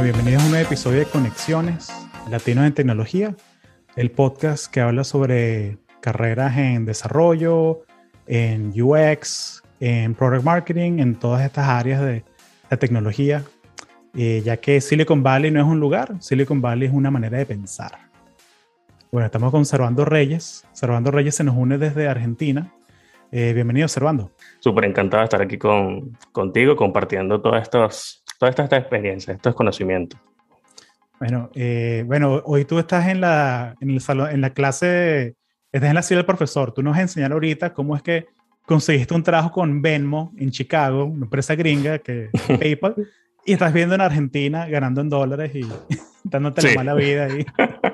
Bueno, bienvenidos a un episodio de Conexiones Latinos en Tecnología, el podcast que habla sobre carreras en desarrollo, en UX, en product marketing, en todas estas áreas de la tecnología, eh, ya que Silicon Valley no es un lugar, Silicon Valley es una manera de pensar. Bueno, estamos con Servando Reyes. Servando Reyes se nos une desde Argentina. Eh, bienvenido, Servando. Súper encantado de estar aquí con, contigo compartiendo todas estas toda esta, experiencias, estos conocimientos. Bueno, eh, bueno, hoy tú estás en la, en el salón, en la clase, estás en la silla del profesor. Tú nos vas a enseñar ahorita cómo es que conseguiste un trabajo con Venmo en Chicago, una empresa gringa que PayPal, y estás viendo en Argentina ganando en dólares y dándote la mala vida ahí.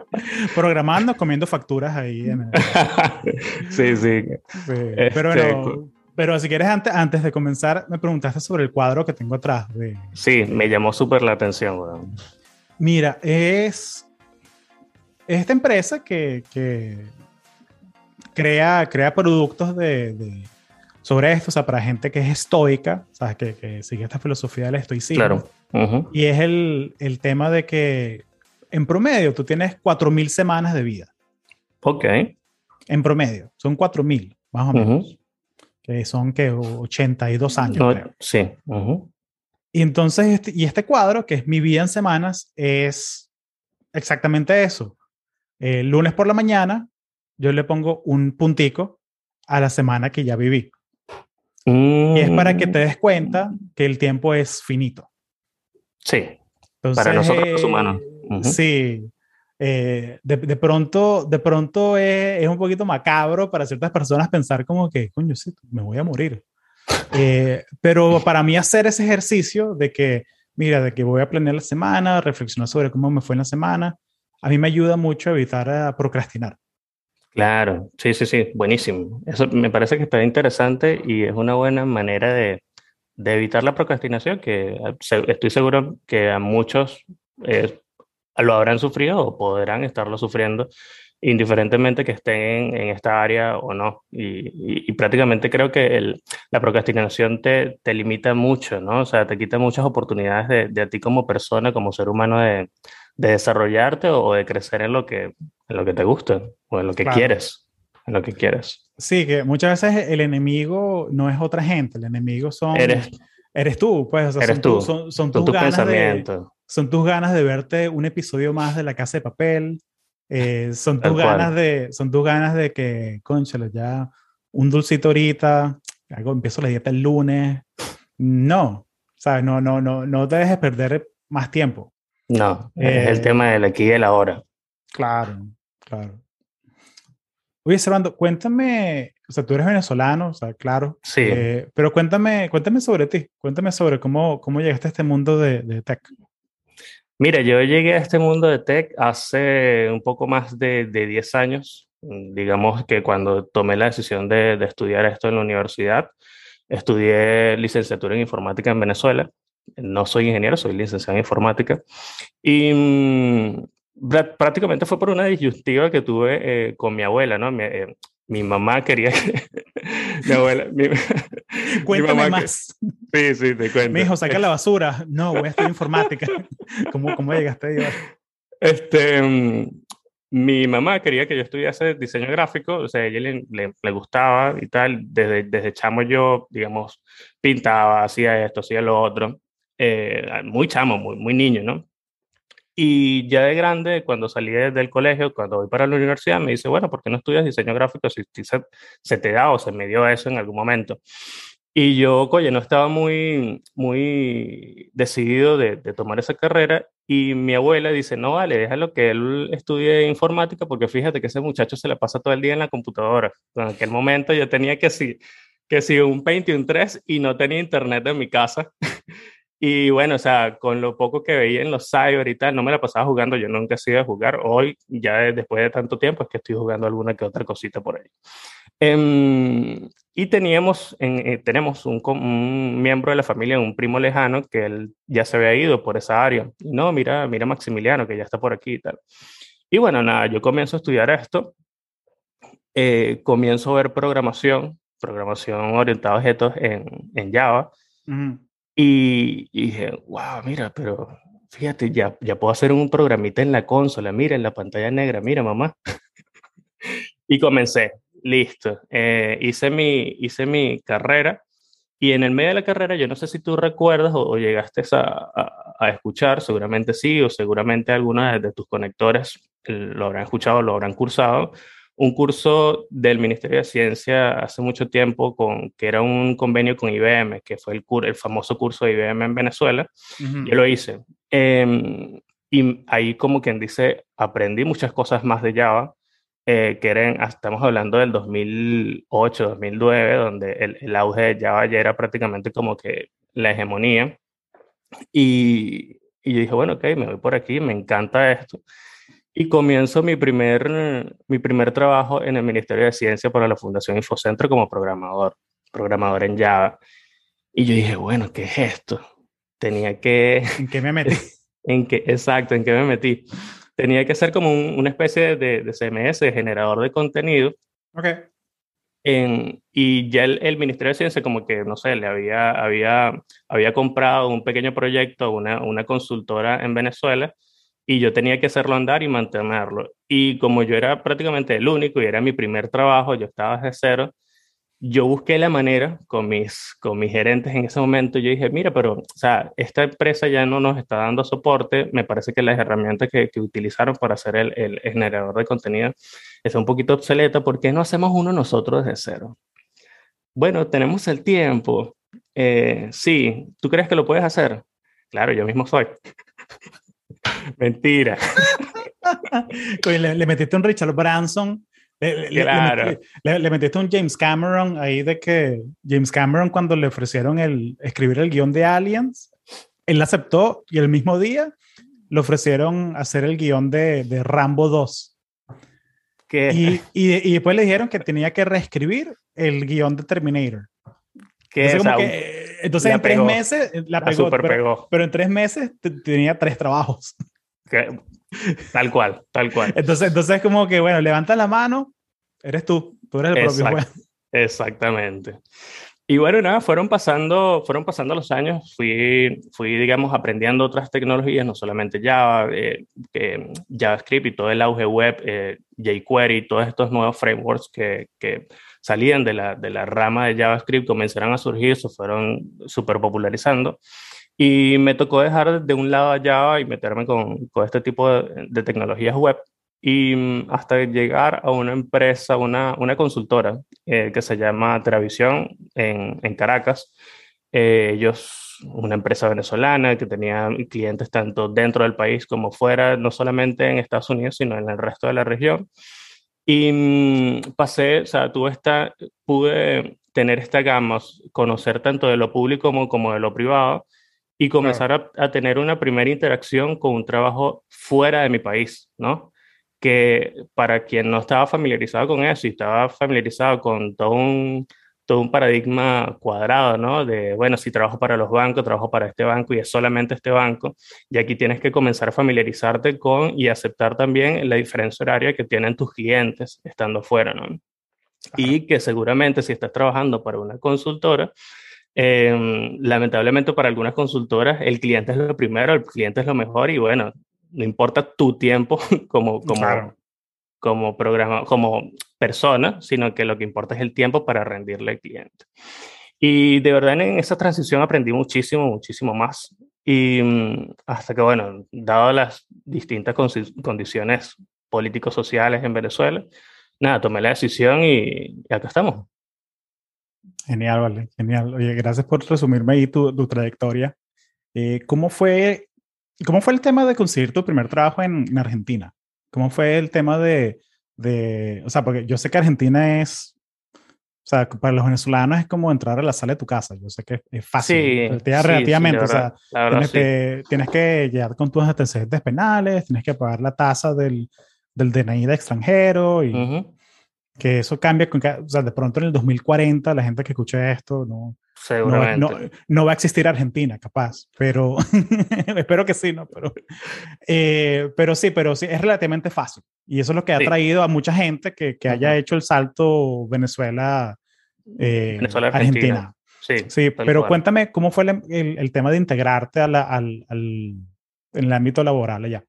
Programando, comiendo facturas ahí. sí, sí. Pero este, bueno, pero si quieres, antes, antes de comenzar, me preguntaste sobre el cuadro que tengo atrás. De... Sí, me llamó súper la atención. Mira, es, esta empresa que, que crea, crea productos de, sobre esto, o sea, para gente que es estoica, ¿sabes? Que, que sigue esta filosofía del estoicismo. Claro. Y es el, el, tema de que en promedio tú tienes 4.000 semanas de vida. Ok. En promedio, son 4.000, más o menos que son que 82 años. Sí. Y entonces, este, y este cuadro, que es mi vida en semanas, es exactamente eso. El lunes por la mañana, yo le pongo un puntico a la semana que ya viví. Y es para que te des cuenta que el tiempo es finito. Sí. para nosotros los humanos. Sí. Eh, de, de, pronto, de pronto es, es, un poquito macabro para ciertas personas pensar como que, coño, sí, me voy a morir. Eh, pero para mí hacer ese ejercicio de que, mira, de que voy a planear la semana, reflexionar sobre cómo me fue en la semana, a mí me ayuda mucho a evitar a eh, procrastinar. Claro, sí, sí, sí, buenísimo. Eso me parece que está interesante y es una buena manera de, de evitar la procrastinación, que estoy seguro que a muchos lo habrán sufrido o podrán estarlo sufriendo, indiferentemente que estén en, esta área o no. Y, prácticamente creo que el, la procrastinación te, te, limita mucho, ¿no? O sea, te quita muchas oportunidades de, de a ti como persona, como ser humano, de, de, desarrollarte o de crecer en lo que, en lo que te gusta o en lo que quieres, en lo que quieres. Sí, que muchas veces el enemigo no es otra gente, el enemigo son... Eres, eres tú, pues, o sea, eres son, tú, son, son, tus, pensamientos son tus ganas de verte un episodio más de La Casa de Papel, eh, son tus ganas de, son tus ganas de que, conchale, ya un dulcito ahorita, algo, empiezo la dieta el lunes. No, ¿sabes? No, no, no, no te dejes perder más tiempo. No, es el eh, tema del aquí y el ahora. Claro, claro. Oye, Servando, cuéntame, o sea, tú eres venezolano, o sea, claro. Sí. Eh, pero cuéntame, cuéntame sobre ti, cuéntame sobre cómo, cómo llegaste a este mundo de, de tech. Mira, yo llegué a este mundo de tech hace un poco más de, de 10 años. Digamos que cuando tomé la decisión de, de, estudiar esto en la universidad, estudié licenciatura en informática en Venezuela. No soy ingeniero, soy licenciado en informática. Y mm, prácticamente fue por una disyuntiva que tuve eh, con mi abuela, ¿no? Mi, eh, mi mamá quería que... mi abuela... Mi, Cuéntame más. Sí, sí, te cuento. Mi hijo, saca la basura. No, voy a estudiar informática. ¿Cómo, cómo llegaste ahí? Este, mm, mi mamá quería que yo estudiase diseño gráfico, o sea, a ella le, le, gustaba y tal. Desde, desde chamo yo, digamos, pintaba, hacía esto, hacía lo otro. Eh, muy chamo, muy, muy niño, ¿no? Y ya de grande, cuando salí del colegio, cuando voy para la universidad, me dice, bueno, ¿por qué no estudias diseño gráfico si, se, se, te da o se me dio eso en algún momento? Y yo, oye, no estaba muy, muy decidido de, de, tomar esa carrera y mi abuela dice, no, vale, déjalo que él estudie informática porque fíjate que ese muchacho se le pasa todo el día en la computadora. En aquel momento yo tenía que sí, que sí, un Paint y un 3 y no tenía internet en mi casa. Y bueno, o sea, con lo poco que veía en los cyber y tal, no me la pasaba jugando, yo nunca he sido de jugar. Hoy, ya después de tanto tiempo, es que estoy jugando alguna que otra cosita por ahí. Um, y teníamos, en, eh, tenemos un, un, miembro de la familia, un primo lejano, que él ya se había ido por esa área. No, mira, mira Maximiliano, que ya está por aquí y tal. Y bueno, nada, yo comienzo a estudiar esto, eh, comienzo a ver programación, programación orientada a objetos en, en Java. Uh -huh. Y, dije, wow, mira, pero fíjate, ya, ya puedo hacer un programita en la consola, mira, en la pantalla negra, mira, mamá. y comencé, listo. Eh, hice, mi, hice mi carrera y en el medio de la carrera, yo no sé si tú recuerdas o, llegaste a, a, escuchar, seguramente sí, o seguramente algunos de tus conectores lo habrán escuchado, lo habrán cursado, un curso del Ministerio de Ciencia hace mucho tiempo, con, que era un convenio con IBM, que fue el, el famoso curso de IBM en Venezuela. Yo lo hice. Em, y ahí, como quien dice, aprendí muchas cosas más de Java, eh, que eran, ah, estamos hablando del 2008, 2009, donde el, el, auge de Java ya era prácticamente como que la hegemonía. Y, y yo dije, bueno, ok, me voy por aquí, me encanta esto. Y comienzo mi primer, mi primer trabajo en el Ministerio de Ciencia para la Fundación Infocentro como programador, programador en Java. Y yo dije, bueno, ¿qué es esto? Tenía que... ¿En qué me metí? en qué, exacto, ¿en qué me metí? Tenía que ser como una especie de, de, CMS, de generador de contenido. Ok. En, y ya el, el, Ministerio de Ciencia como que, no sé, le había, había, había comprado un pequeño proyecto a una, una consultora en Venezuela y yo tenía que hacerlo andar y mantenerlo. Y como yo era prácticamente el único y era mi primer trabajo, yo estaba desde cero, yo busqué la manera con mis, con mis gerentes en ese momento, yo dije, mira, pero, o sea, esta empresa ya no nos está dando soporte, me parece que las herramientas que, que utilizaron para hacer el, el, generador de contenido es un poquito obsoleta, ¿por qué no hacemos uno nosotros desde cero? Bueno, tenemos el tiempo. Eh, sí, ¿tú crees que lo puedes hacer? Claro, yo mismo soy. Mentira. le, metiste un Richard Branson. Le, claro. le, metiste un James Cameron ahí de que James Cameron cuando le ofrecieron el escribir el guion de Aliens, él aceptó y el mismo día le ofrecieron hacer el guion de, de Rambo 2. Y, y, y, después le dijeron que tenía que reescribir el guion de Terminator. Entonces, como que, entonces en tres meses la pegó, pero, pegó. pero, en tres meses tenía tres trabajos. Tal cual, tal cual. Entonces, entonces como que, bueno, levanta la mano, eres tú, tú eres el propio juez. Exactamente. Y bueno, nada, fueron pasando, fueron pasando los años, fui, fui, digamos, aprendiendo otras tecnologías, no solamente Java, eh, JavaScript y todo el auge web, eh, jQuery, todos estos nuevos frameworks que, que salían de la, de la rama de JavaScript comenzaron a surgir, se fueron súper popularizando. Y me tocó dejar de un lado a Java y meterme con, con este tipo de, de, tecnologías web. Y mm, hasta llegar a una empresa, una, una consultora eh, que se llama Teravisión en, en Caracas. Eh, ellos, una empresa venezolana que tenía clientes tanto dentro del país como fuera, no solamente en Estados Unidos, sino en el resto de la región. Y mm, pasé, o sea, tuve esta, pude tener esta gama, conocer tanto de lo público como, como de lo privado y comenzar a, a, tener una primera interacción con un trabajo fuera de mi país, ¿no? Que para quien no estaba familiarizado con eso y estaba familiarizado con todo un todo un paradigma cuadrado, ¿no? De, bueno, si trabajo para los bancos, trabajo para este banco y es solamente este banco. Y aquí tienes que comenzar a familiarizarte con y aceptar también la diferencia horaria que tienen tus clientes estando fuera, ¿no? Y que seguramente si estás trabajando para una consultora, eh, lamentablemente para algunas consultoras el cliente es lo primero, el cliente es lo mejor y bueno, no importa tu tiempo como, como, claro como programa, como persona, sino que lo que importa es el tiempo para rendirle al cliente. Y de verdad en esa transición aprendí muchísimo, muchísimo más. Y mm, hasta que, bueno, dado las distintas condiciones políticos sociales en Venezuela, nada, tomé la decisión y, acá estamos. Genial, vale, genial. Oye, gracias por resumirme ahí tu, trayectoria. Eh, ¿cómo, fue, ¿Cómo fue el tema de conseguir tu primer trabajo en Argentina? ¿Cómo fue el tema de, de, o sea, porque yo sé que Argentina es, o sea, para los venezolanos es como entrar a la sala de tu casa. Yo sé que es fácil, sí, sí, relativamente. o sea, tienes, que, tienes, que, llegar con tus antecedentes penales, tienes que pagar la tasa del, del DNI de extranjero y uh -huh. Que eso cambia. Con, o sea, de pronto en el 2040 la gente que escuche esto no, Seguramente. No, no, no, va a existir Argentina, capaz, pero espero que sí, ¿no? Pero, eh, pero sí, pero sí, es relativamente fácil. Y eso es lo que ha sí. traído a mucha gente que, que haya hecho el salto Venezuela, eh, Venezuela Argentina. Sí, sí pero cual. cuéntame cómo fue el, el, el, tema de integrarte a la, al, al, en el ámbito laboral allá.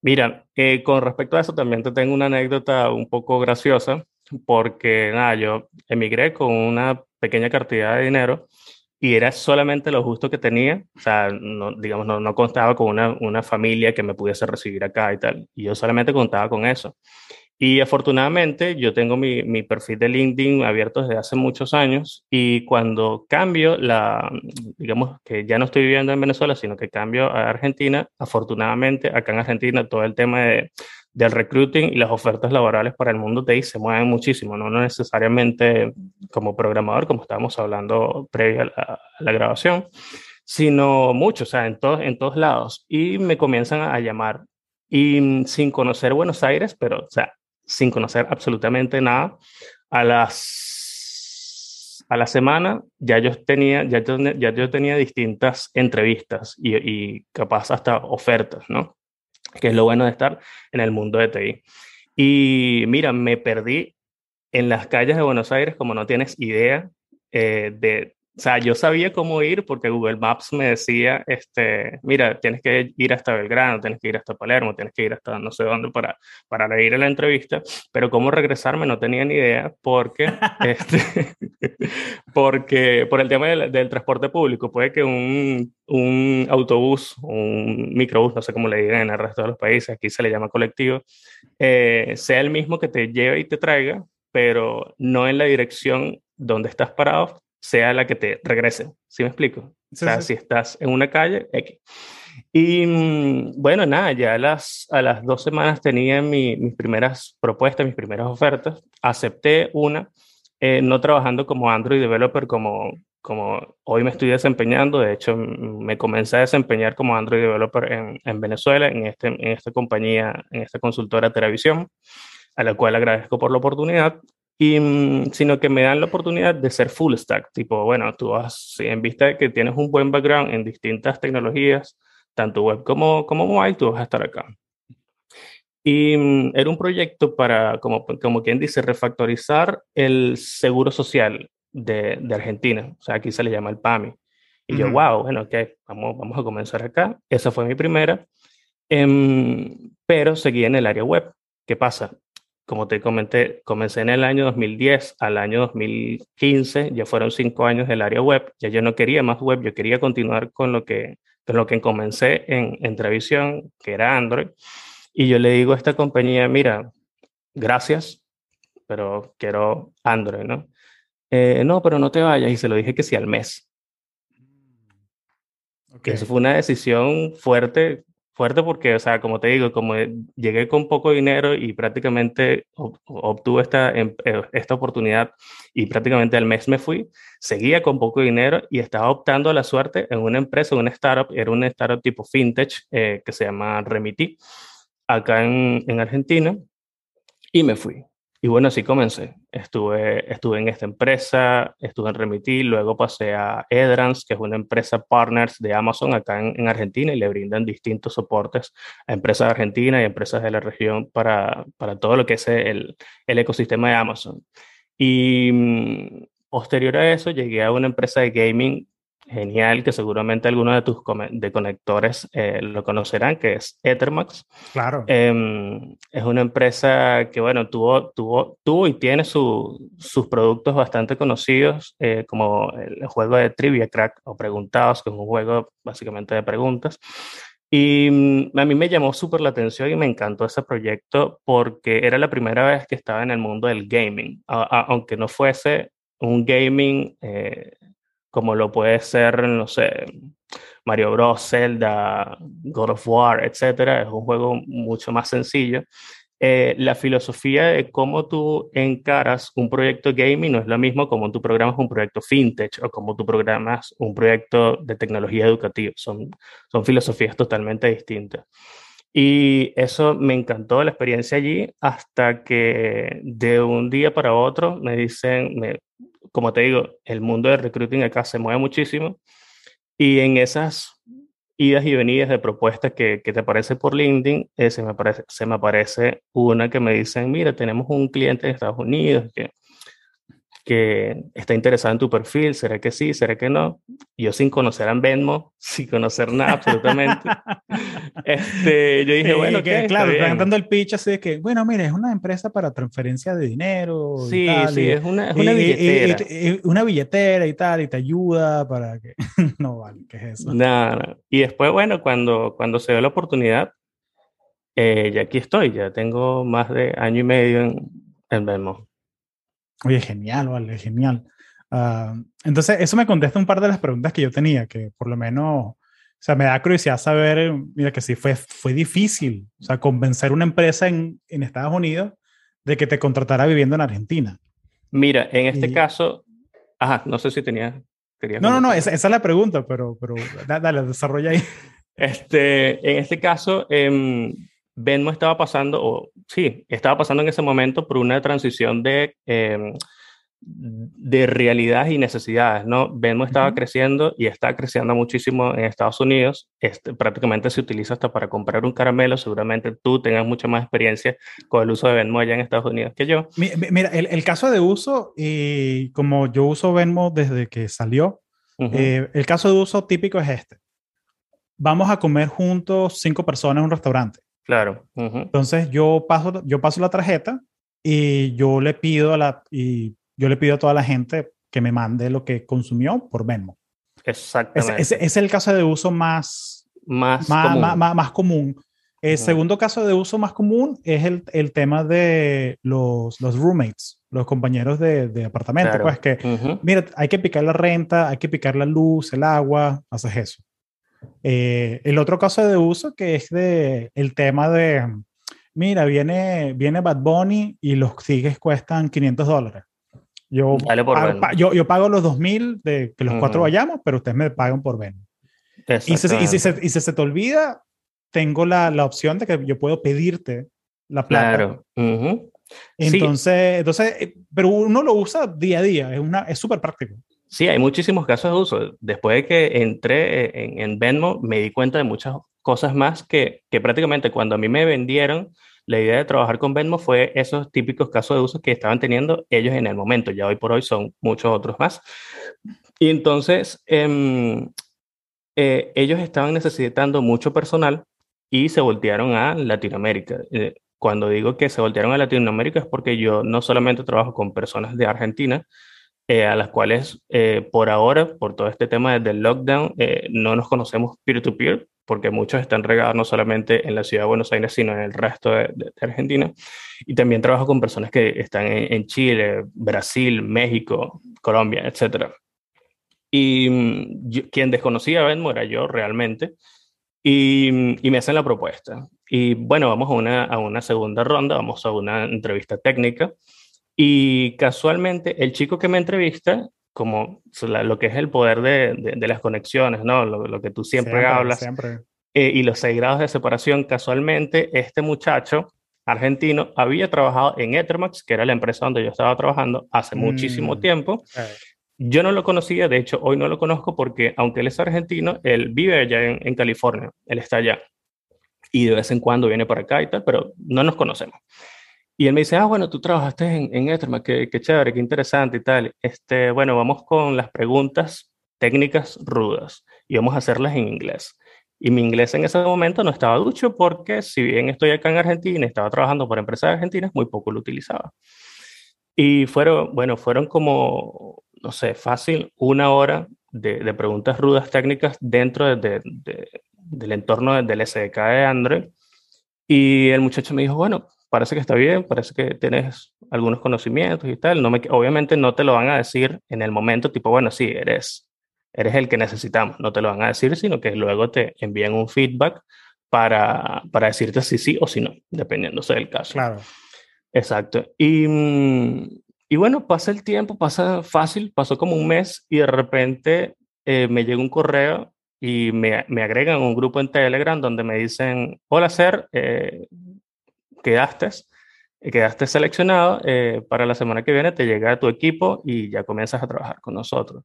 Mira, eh, con respecto a eso también te tengo una anécdota un poco graciosa, porque nada, yo emigré con una pequeña cantidad de dinero y era solamente lo justo que tenía, o sea, no, digamos, no, no contaba con una, una familia que me pudiese recibir acá y tal, y yo solamente contaba con eso. Y afortunadamente yo tengo mi, mi, perfil de LinkedIn abierto desde hace muchos años y cuando cambio la, digamos que ya no estoy viviendo en Venezuela, sino que cambio a Argentina, afortunadamente acá en Argentina todo el tema de, del recruiting y las ofertas laborales para el mundo TI se mueven muchísimo, no, no necesariamente como programador, como estábamos hablando previo a la, a la grabación, sino mucho, o sea, en, todos en todos lados. Y me comienzan a llamar y sin conocer Buenos Aires, pero, o sea, sin conocer absolutamente nada. A las a la semana ya yo tenía, ya yo, ya yo tenía distintas entrevistas y, y, capaz hasta ofertas, ¿no? Que es lo bueno de estar en el mundo de TI. Y mira, me perdí en las calles de Buenos Aires como no tienes idea eh, de o sea, yo sabía cómo ir porque Google Maps me decía, este, mira, tienes que ir hasta Belgrano, tienes que ir hasta Palermo, tienes que ir hasta no sé dónde para, para ir a la entrevista, pero cómo regresarme no tenía ni idea porque, este, porque por el tema del, del, transporte público, puede que un, un autobús, un microbús, no sé cómo le digan en el resto de los países, aquí se le llama colectivo, eh, sea el mismo que te lleve y te traiga, pero no en la dirección donde estás parado, sea la que te regrese. ¿Sí me explico? Sí, o sea, sí. si estás en una calle, X. Y mm, bueno, nada, ya a las, a las dos semanas tenía mi, mis primeras propuestas, mis primeras ofertas. Acepté una, eh, no trabajando como Android developer como, como hoy me estoy desempeñando. De hecho, me comencé a desempeñar como Android developer en, en Venezuela, en, este, en esta compañía, en esta consultora Televisión, a la cual agradezco por la oportunidad y, mm, sino que me dan la oportunidad de ser full stack, tipo, bueno, tú vas, en vista de que tienes un buen background en distintas tecnologías, tanto web como, como mobile, tú vas a estar acá. Y mm, era un proyecto para, como, como quien dice, refactorizar el seguro social de, de Argentina, o sea, aquí se le llama el PAMI. Y yo, wow, bueno, ok, vamos, vamos a comenzar acá. Esa fue mi primera, eh, pero seguí en el área web. ¿Qué pasa? Como te comenté, comencé en el año 2010 al año 2015, ya fueron cinco años del área web, ya yo no quería más web, yo quería continuar con lo que, con lo que comencé en, en televisión, que era Android, y yo le digo a esta compañía, mira, gracias, pero quiero Android, ¿no? Eh, no, pero no te vayas, y se lo dije que sí al mes. Okay. Eso fue una decisión fuerte fuerte porque, o sea, como te digo, como llegué con poco dinero y prácticamente obtuve esta, em, eh, esta oportunidad y prácticamente al mes me fui, seguía con poco dinero y estaba optando a la suerte en una empresa, una startup, era una startup tipo fintech eh, que se llama Remiti, acá en, en Argentina, y me fui. Y bueno, así comencé. Estuve, estuve en esta empresa, estuve en Remiti, luego pasé a Edrans, que es una empresa partners de Amazon acá en, en, Argentina y le brindan distintos soportes a empresas de Argentina y empresas de la región para, para todo lo que es el, el ecosistema de Amazon. Y mm, posterior a eso llegué a una empresa de gaming genial que seguramente algunos de tus de conectores eh, lo conocerán, que es Ethermax. Claro. Eh, es una empresa que, bueno, tuvo, tuvo, tuvo y tiene su, sus productos bastante conocidos, eh, como el juego de Trivia Crack o Preguntados, que es un juego básicamente de preguntas. Y mm, a mí me llamó súper la atención y me encantó ese proyecto porque era la primera vez que estaba en el mundo del gaming, a, a, aunque no fuese un gaming eh, como lo puede ser, no sé, Mario Bros, Zelda, God of War, etcétera. Es un juego mucho más sencillo. Eh, la filosofía de cómo tú encaras un proyecto gaming no es lo mismo como tú programas un proyecto fintech o como tú programas un proyecto de tecnología educativa. Son, son filosofías totalmente distintas. Y eso me encantó la experiencia allí hasta que de un día para otro me dicen, me, como te digo, el mundo de recruiting acá se mueve muchísimo y en esas idas y venidas de propuestas que, te aparecen por LinkedIn, eh, se, me aparece, se me aparece una que me dicen, mira, tenemos un cliente en Estados Unidos que que está interesado en tu perfil, ¿será que sí? ¿Será que no? Yo sin conocer a Venmo, sin conocer nada absolutamente, este, yo dije, bueno, que, claro, presentando el pitch así de que, bueno, mire, es una empresa para transferencia de dinero. Sí, sí, es una, es una billetera. Y, una billetera y tal, y te ayuda para que... no vale, ¿qué es eso? Nada, y después, bueno, cuando, cuando se dio la oportunidad, eh, ya aquí estoy, ya tengo más de año y medio en, en Venmo. Oye, genial, vale, genial. Ah, entonces, eso me contesta un par de las preguntas que yo tenía, que por lo menos, o sea, me da curiosidad saber, mira, que sí fue, fue difícil, o sea, convencer una empresa en, en Estados Unidos de que te contratara viviendo en Argentina. Mira, en este caso, ajá, no sé si tenía... no, no, no, esa, esa, es la pregunta, pero, pero dale, desarrolla ahí. Este, en este caso, eh, Venmo estaba pasando, o sí, estaba pasando en ese momento por una transición de, em, de realidades y necesidades, ¿no? Venmo estaba creciendo y está creciendo muchísimo en Estados Unidos. Este, prácticamente se utiliza hasta para comprar un caramelo. Seguramente tú tengas mucha más experiencia con el uso de Venmo allá en Estados Unidos que yo. Mira, el, el caso de uso, y como yo uso Venmo desde que salió, eh, el caso de uso típico es este. Vamos a comer juntos cinco personas en un restaurante Claro. Entonces yo paso, yo paso la tarjeta y yo le pido a la y yo le pido a toda la gente que me mande lo que consumió por Venmo. Exactamente. Ese, es el caso de uso más, más, más común. Más, común. El segundo caso de uso más común es el, el tema de los, los, roommates, los compañeros de, de apartamento. Pues que, mira, hay que picar la renta, hay que picar la luz, el agua, haces eso. Eh, el otro caso de uso que es de el tema de, mira, viene, viene Bad Bunny y los tickets cuestan 500 dólares. Yo, pago, yo, yo, pago los 2000 de que los cuatro vayamos, pero ustedes me pagan por ven. Y, si, y, si se, y si se te olvida, tengo la, la, opción de que yo puedo pedirte la plata. Claro. Entonces, entonces, eh, pero uno lo usa día a día, es súper es práctico. Sí, hay muchísimos casos de uso. Después de que entré en, en Venmo, me di cuenta de muchas cosas más que, que, prácticamente cuando a mí me vendieron, la idea de trabajar con Venmo fue esos típicos casos de uso que estaban teniendo ellos en el momento. Ya hoy por hoy son muchos otros más. Y entonces, em, eh, ellos estaban necesitando mucho personal y se voltearon a Latinoamérica. Eh, cuando digo que se voltearon a Latinoamérica es porque yo no solamente trabajo con personas de Argentina, eh, a las cuales eh, por ahora, por todo este tema del lockdown, eh, no nos conocemos peer-to-peer, porque muchos están regados no solamente en la ciudad de Buenos Aires, sino en el resto de, Argentina. Y también trabajo con personas que están en, Chile, Brasil, México, Colombia, etc. Y mm, quien desconocía a Venmo era yo realmente. Y, y, me hacen la propuesta. Y bueno, vamos a una, a una segunda ronda, vamos a una entrevista técnica y casualmente el chico que me entrevista, como lo que es el poder de, de, las conexiones, ¿no? Lo, lo, que tú siempre, hablas, siempre. Eh, y los seis grados de separación, casualmente este muchacho argentino había trabajado en Ethermax, que era la empresa donde yo estaba trabajando hace muchísimo mm, tiempo. Yo no lo conocía, de hecho hoy no lo conozco porque aunque él es argentino, él vive allá en, en California, él está allá. Y de vez en cuando viene por acá y tal, pero no nos conocemos. Y él me dice, ah, bueno, tú trabajaste en, en Ethermax, qué, qué, chévere, qué interesante y tal. Este, bueno, vamos con las preguntas técnicas rudas y vamos a hacerlas en inglés. Y mi inglés en ese momento no estaba ducho porque si bien estoy acá en Argentina estaba trabajando por empresas argentinas, muy poco lo utilizaba. Y fueron, bueno, fueron como, no sé, fácil una hora de, de preguntas rudas técnicas dentro de, de, del entorno del SDK de Android. Y el muchacho me dijo, bueno, parece que está bien, parece que tienes algunos conocimientos y tal. No me, obviamente no te lo van a decir en el momento, tipo, bueno, sí, eres, eres el que necesitamos. No te lo van a decir, sino que luego te envían un feedback para, para decirte si sí o si no, dependiendo del caso. Claro. Exacto. Y, y bueno, pasa el tiempo, pasa fácil, pasó como un mes y de repente eh, me llega un correo y me, me, agregan un grupo en Telegram donde me dicen, hola Ser, eh, quedaste, quedaste seleccionado, eh, para la semana que viene te llega tu equipo y ya comienzas a trabajar con nosotros.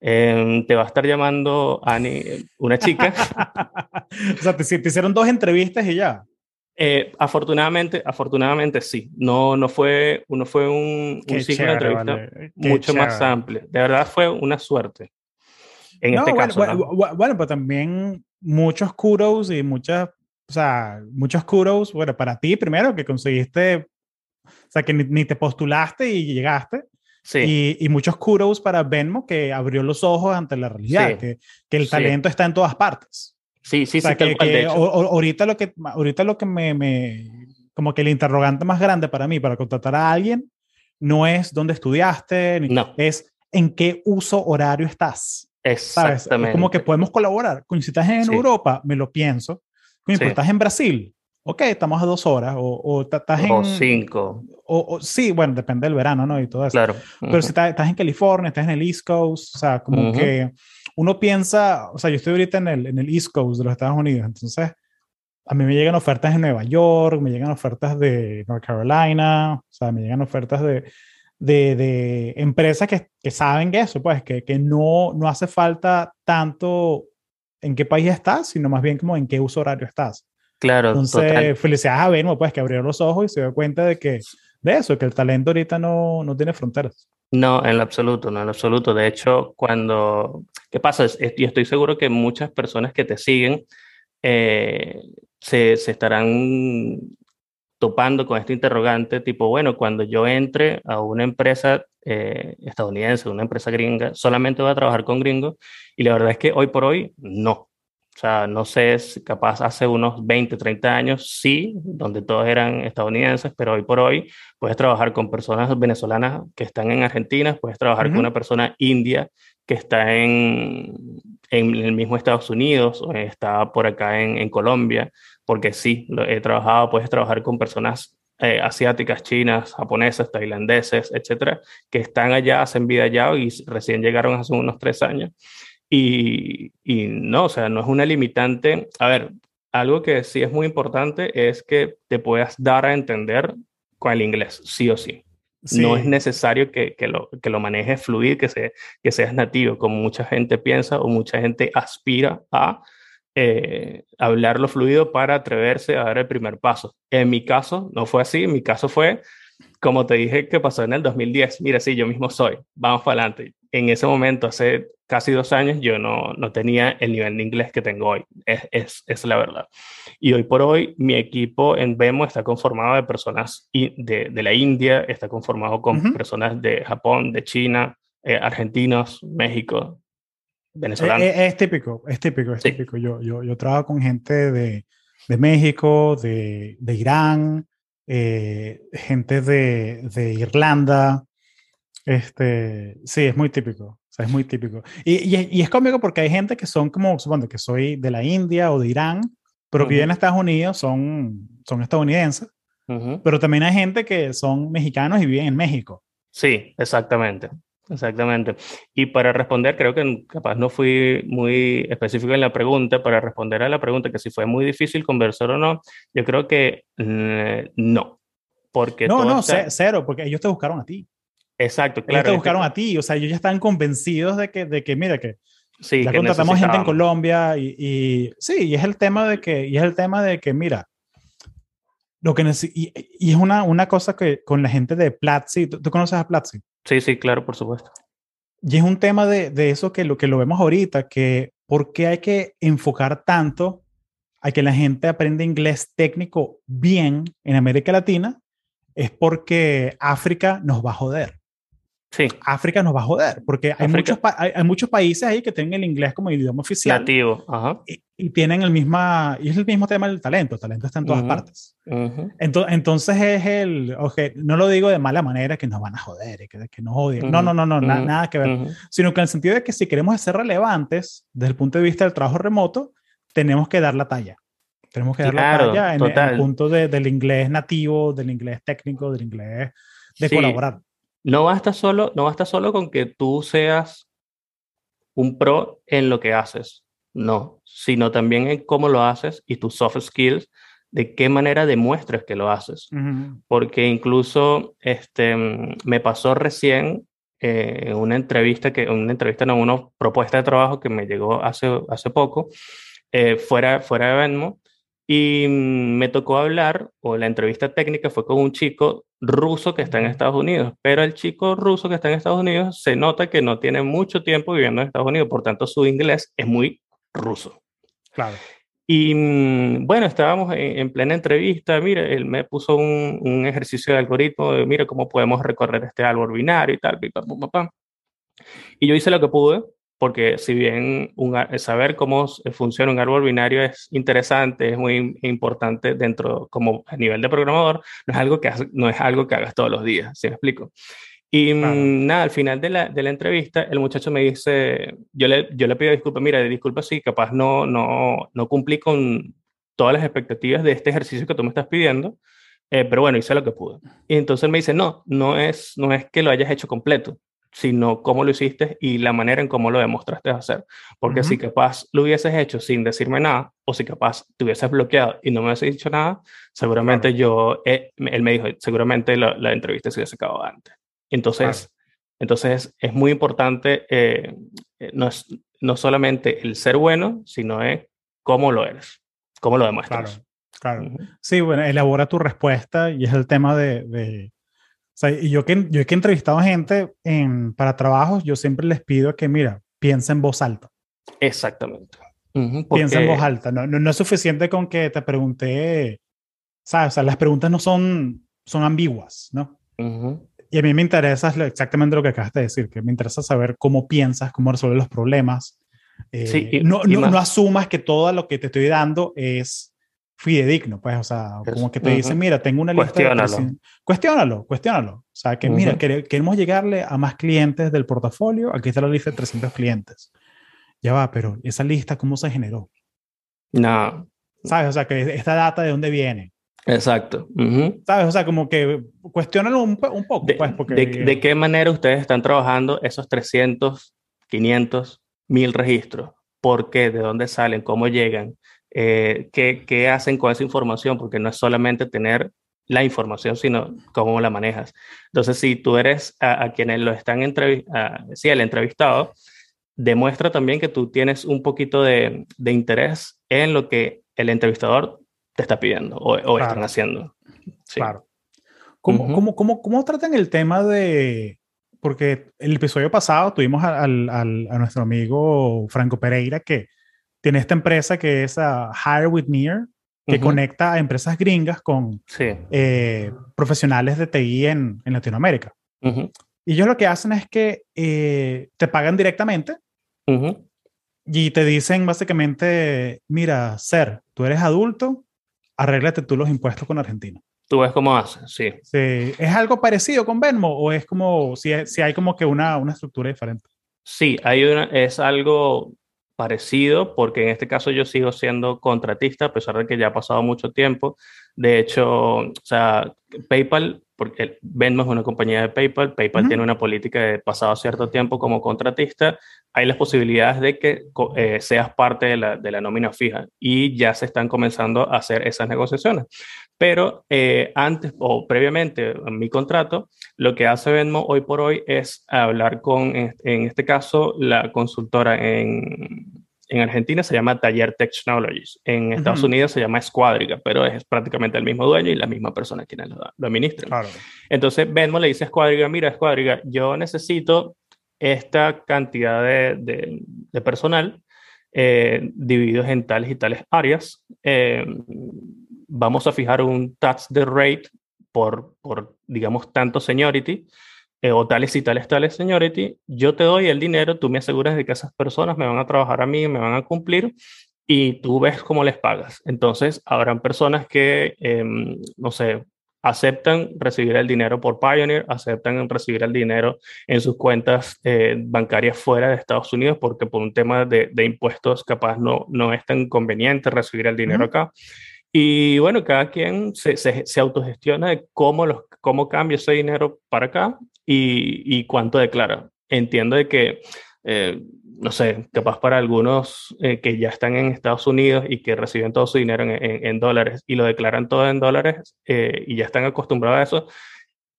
Em, te va a estar llamando Ani, una chica. o sea, te, te, hicieron dos entrevistas y ya. Eh, afortunadamente, afortunadamente sí. No, no fue, uno fue un, un ciclo de entrevista mucho más amplio. De verdad fue una suerte. En este bueno, caso. Bueno, bueno, pero también muchos kudos y muchas, sea, muchos kudos, bueno, para ti primero que conseguiste, o sea, que ni, ni te postulaste y llegaste. Sí. Y, y, muchos kudos para Venmo que abrió los ojos ante la realidad, que, que, el talento está en todas partes. Sí, sí, o sea, sí. Que, que ahorita lo que, ahorita lo que me, me, como que el interrogante más grande para mí, para contratar a alguien, no es dónde estudiaste, no. es en qué uso horario estás. Exactamente. ¿sabes? Es como que podemos colaborar. Si estás en. Europa, me lo pienso. Sí. estás en Brasil, ok, estamos a dos horas. O, o estás en. O cinco. O, o, sí, bueno, depende del verano, ¿no? Y todo eso. Claro. Uh -huh. Pero si estás, estás, en California, estás en el East Coast, o sea, como uh -huh. que uno piensa, o sea, yo estoy ahorita en el, en el East Coast de los Estados Unidos, entonces a mí me llegan ofertas de Nueva York, me llegan ofertas de North Carolina, o sea, me llegan ofertas de, de, de empresas que, que, saben eso, pues, que, que no, no hace falta tanto en qué país estás, sino más bien como en qué uso horario estás. Claro, Entonces, total. felicidades a Benmo, pues, que abrió los ojos y se dio cuenta de que, de eso, que el talento ahorita no, no tiene fronteras. No, en lo absoluto, no en lo absoluto. De hecho, cuando... ¿Qué pasa? Y estoy seguro que muchas personas que te siguen eh, se, se, estarán topando con este interrogante, tipo, bueno, cuando yo entre a una empresa eh, estadounidense, una empresa gringa, solamente voy a trabajar con gringos. Y la verdad es que hoy por hoy, no. O sea, no sé, si capaz hace unos 20, 30 años, sí, donde todos eran estadounidenses, pero hoy por hoy puedes trabajar con personas venezolanas que están en Argentina, puedes trabajar uh -huh. con una persona india que está en, en, el mismo Estados Unidos o por acá en, en Colombia, porque sí, lo he trabajado, puedes trabajar con personas eh, asiáticas, chinas, japonesas, tailandeses, etcétera, que están allá, hacen vida allá y recién llegaron hace unos tres años. Y, y, no, o sea, no es una limitante. A ver, algo que sí es muy importante es que te puedas dar a entender con el inglés, sí o sí. Sí. No es necesario que, que, lo, que lo manejes fluido, que, se, que seas nativo, como mucha gente piensa o mucha gente aspira a eh, hablarlo fluido para atreverse a dar el primer paso. En mi caso, no fue así. En mi caso fue, como te dije, que pasó en el 2010. Mira, sí, yo mismo soy. Vamos para adelante. En ese momento, hace casi dos años, yo no, no tenía el nivel de inglés que tengo hoy. Es, es, es, la verdad. Y hoy por hoy, mi equipo en Vemo está conformado de personas de, de la India, está conformado con uh -huh. personas de Japón, de China, eh, argentinos, México, venezolanos. Es, es, típico, es típico, es sí. típico. Yo, yo, yo trabajo con gente de, de México, de, de Irán, eh, gente de, de Irlanda. Este, sí, es muy típico. O sea, es muy típico. Y, y, y, es cómico porque hay gente que son como, supongo que soy de la India o de Irán, pero uh -huh. que viven en Estados Unidos, son, son estadounidenses. Uh -huh. Pero también hay gente que son mexicanos y viven en México. Sí, exactamente. Exactamente. Y para responder, creo que capaz no fui muy específico en la pregunta, para responder a la pregunta que si fue muy difícil conversar o no, yo creo que eh, no. Porque no, no, está... cero, porque ellos te buscaron a ti. Exacto, claro. Ellos te buscaron a ti, o sea, ellos ya están convencidos de que, de que mira, que sí, ya que contratamos gente en Colombia y, y, sí, y es el tema de que, y es el tema de que, mira, lo que y, y, es una, una cosa que con la gente de Platzi, ¿tú, ¿tú conoces a Platzi? Sí, sí, claro, por supuesto. Y es un tema de, de, eso que lo que lo vemos ahorita, que por qué hay que enfocar tanto a que la gente aprenda inglés técnico bien en América Latina, es porque África nos va a joder. Sí. África nos va a joder, porque hay muchos, hay, hay, muchos países ahí que tienen el inglés como idioma oficial. Nativo, Ajá. Y, y, tienen el mismo, y es el mismo tema del talento, el talento está en todas uh -huh. partes. Uh -huh. entonces, entonces es el, okay, no lo digo de mala manera que nos van a joder, y que, que nos odien, uh -huh. no, no, no, no, na, nada que ver, sino que en el sentido de que si queremos ser relevantes desde el punto de vista del trabajo remoto, tenemos que dar la talla. Tenemos que dar claro, la talla en, en, el punto de, del inglés nativo, del inglés técnico, del inglés de sí. colaborar no basta solo, no basta solo con que tú seas un pro en lo que haces, no, sino también en cómo lo haces y tus soft skills, de qué manera demuestras que lo haces. Uh -huh. Porque incluso este, me pasó recién eh, una entrevista, que, una entrevista, no, una propuesta de trabajo que me llegó hace, hace poco, eh, fuera, fuera de Venmo, Y me tocó hablar, o la entrevista técnica fue con un chico ruso que está en Estados Unidos, pero el chico ruso que está en Estados Unidos se nota que no tiene mucho tiempo viviendo en Estados Unidos, por tanto su inglés es muy ruso. Claro. Y mm, bueno, estábamos en, plena entrevista, mire, él me puso un, un, ejercicio de algoritmo de, mire, cómo podemos recorrer este árbol binario y tal, y yo hice lo que pude, porque si bien un, saber cómo funciona un árbol binario es interesante, es muy importante dentro, como a nivel de programador, no es algo que, no es algo que hagas todos los días, ¿sí me explico? Y mm, nada, al final de la, de la, entrevista, el muchacho me dice, yo le, yo le pido disculpas, mira, disculpa si capaz no, no, no cumplí con todas las expectativas de este ejercicio que tú me estás pidiendo, eh, pero bueno, hice lo que pude. Y entonces me dice, no, no es, no es que lo hayas hecho completo, sino cómo lo hiciste y la manera en cómo lo demostraste hacer. Porque si capaz lo hubieses hecho sin decirme nada, o si capaz te hubieses bloqueado y no me hubieses dicho nada, seguramente yo, eh, él me dijo, seguramente la, la, entrevista se hubiese acabado antes. Entonces, entonces es muy importante, eh, eh, no, es, no solamente el ser bueno, sino es cómo lo eres, cómo lo demuestras. Claro, claro. Sí, bueno, elabora tu respuesta y es el tema de sea, y yo que, yo que he entrevistado gente en, para trabajos, yo siempre les pido que, mira, piensa en voz alta. Exactamente. Piensa en voz alta. No, no, es suficiente con que te pregunte, ¿sabes? O sea, las preguntas no son, son ambiguas, ¿no? Y a mí me interesa exactamente lo que acabas de decir, que me interesa saber cómo piensas, cómo resuelves los problemas. Eh, sí, no, no, no, asumas que todo lo que te estoy dando es fidedigno, pues, o sea, como que te dicen, mira, tengo una lista de... Cuestiónalo, cuestiónalo. O sea, que mira, queremos llegarle a más clientes del portafolio, aquí está la lista de 300 clientes. Ya va, pero esa lista, ¿cómo se generó? No. ¿Sabes? O sea, que esta data de dónde viene. Exacto. ¿Sabes? O sea, como que cuestiónalo un, un poco, de, pues, porque... De, de, qué manera ustedes están trabajando esos 300, 500, 1000 registros? ¿Por qué? ¿De dónde salen? ¿Cómo llegan? Eh, qué, hacen con esa información, porque no es solamente tener la información, sino cómo la manejas. Entonces, si tú eres a, quienes lo están entrevistando, sí, el entrevistado, demuestra también que tú tienes un poquito de, interés en lo que el entrevistador te está pidiendo o, están haciendo. Claro. ¿Cómo, cómo, cómo, tratan el tema de, porque el episodio pasado tuvimos al, al, a nuestro amigo Franco Pereira que tiene esta empresa que es uh, Hire With Near, que conecta a empresas gringas con eh, profesionales de TI en, en Latinoamérica. Y ellos lo que hacen es que eh, te pagan directamente y te dicen básicamente, mira, Ser, tú eres adulto, arréglate tú los impuestos con Argentina. Tú ves cómo haces, sí. sí. ¿Es algo parecido con Venmo o es como, si, si hay como que una, una estructura diferente? Sí, hay una, es algo parecido, porque en este caso yo sigo siendo contratista, a pesar de que ya ha pasado mucho tiempo. De hecho, o sea, PayPal, porque Venmo es una compañía de PayPal, PayPal tiene una política de pasado cierto tiempo como contratista, hay las posibilidades de que eh, seas parte de la, de la, nómina fija y ya se están comenzando a hacer esas negociaciones. Pero eh, antes o previamente en mi contrato, lo que hace Venmo hoy por hoy es hablar con, en este caso, la consultora en, en Argentina se llama Taller Technologies, en Estados Unidos se llama Squadriga, pero es prácticamente el mismo dueño y la misma persona quien lo, lo administra. Entonces Venmo le dice a Squadriga, mira Squadriga, yo necesito esta cantidad de, de, personal eh, divididos en tales y tales áreas. Eh, vamos a fijar un tax de rate por, por, digamos, tanto seniority eh, o tales y tales, tales seniority. Yo te doy el dinero, tú me aseguras de que esas personas me van a trabajar a mí, me van a cumplir y tú ves cómo les pagas. Entonces, habrán personas que, em, no sé, aceptan recibir el dinero por Pioneer, aceptan recibir el dinero en sus cuentas eh, bancarias fuera de Estados Unidos, porque por un tema de, de, impuestos capaz no, no es tan conveniente recibir el dinero acá. Y bueno, cada quien se, se, autogestiona de cómo, los, cómo cambia ese dinero para acá y, y cuánto declara. Entiendo de que eh, no sé, capaz para algunos eh, que ya están en Estados Unidos y que reciben todo su dinero en, dólares y lo declaran todo en dólares eh, y ya están acostumbrados a eso,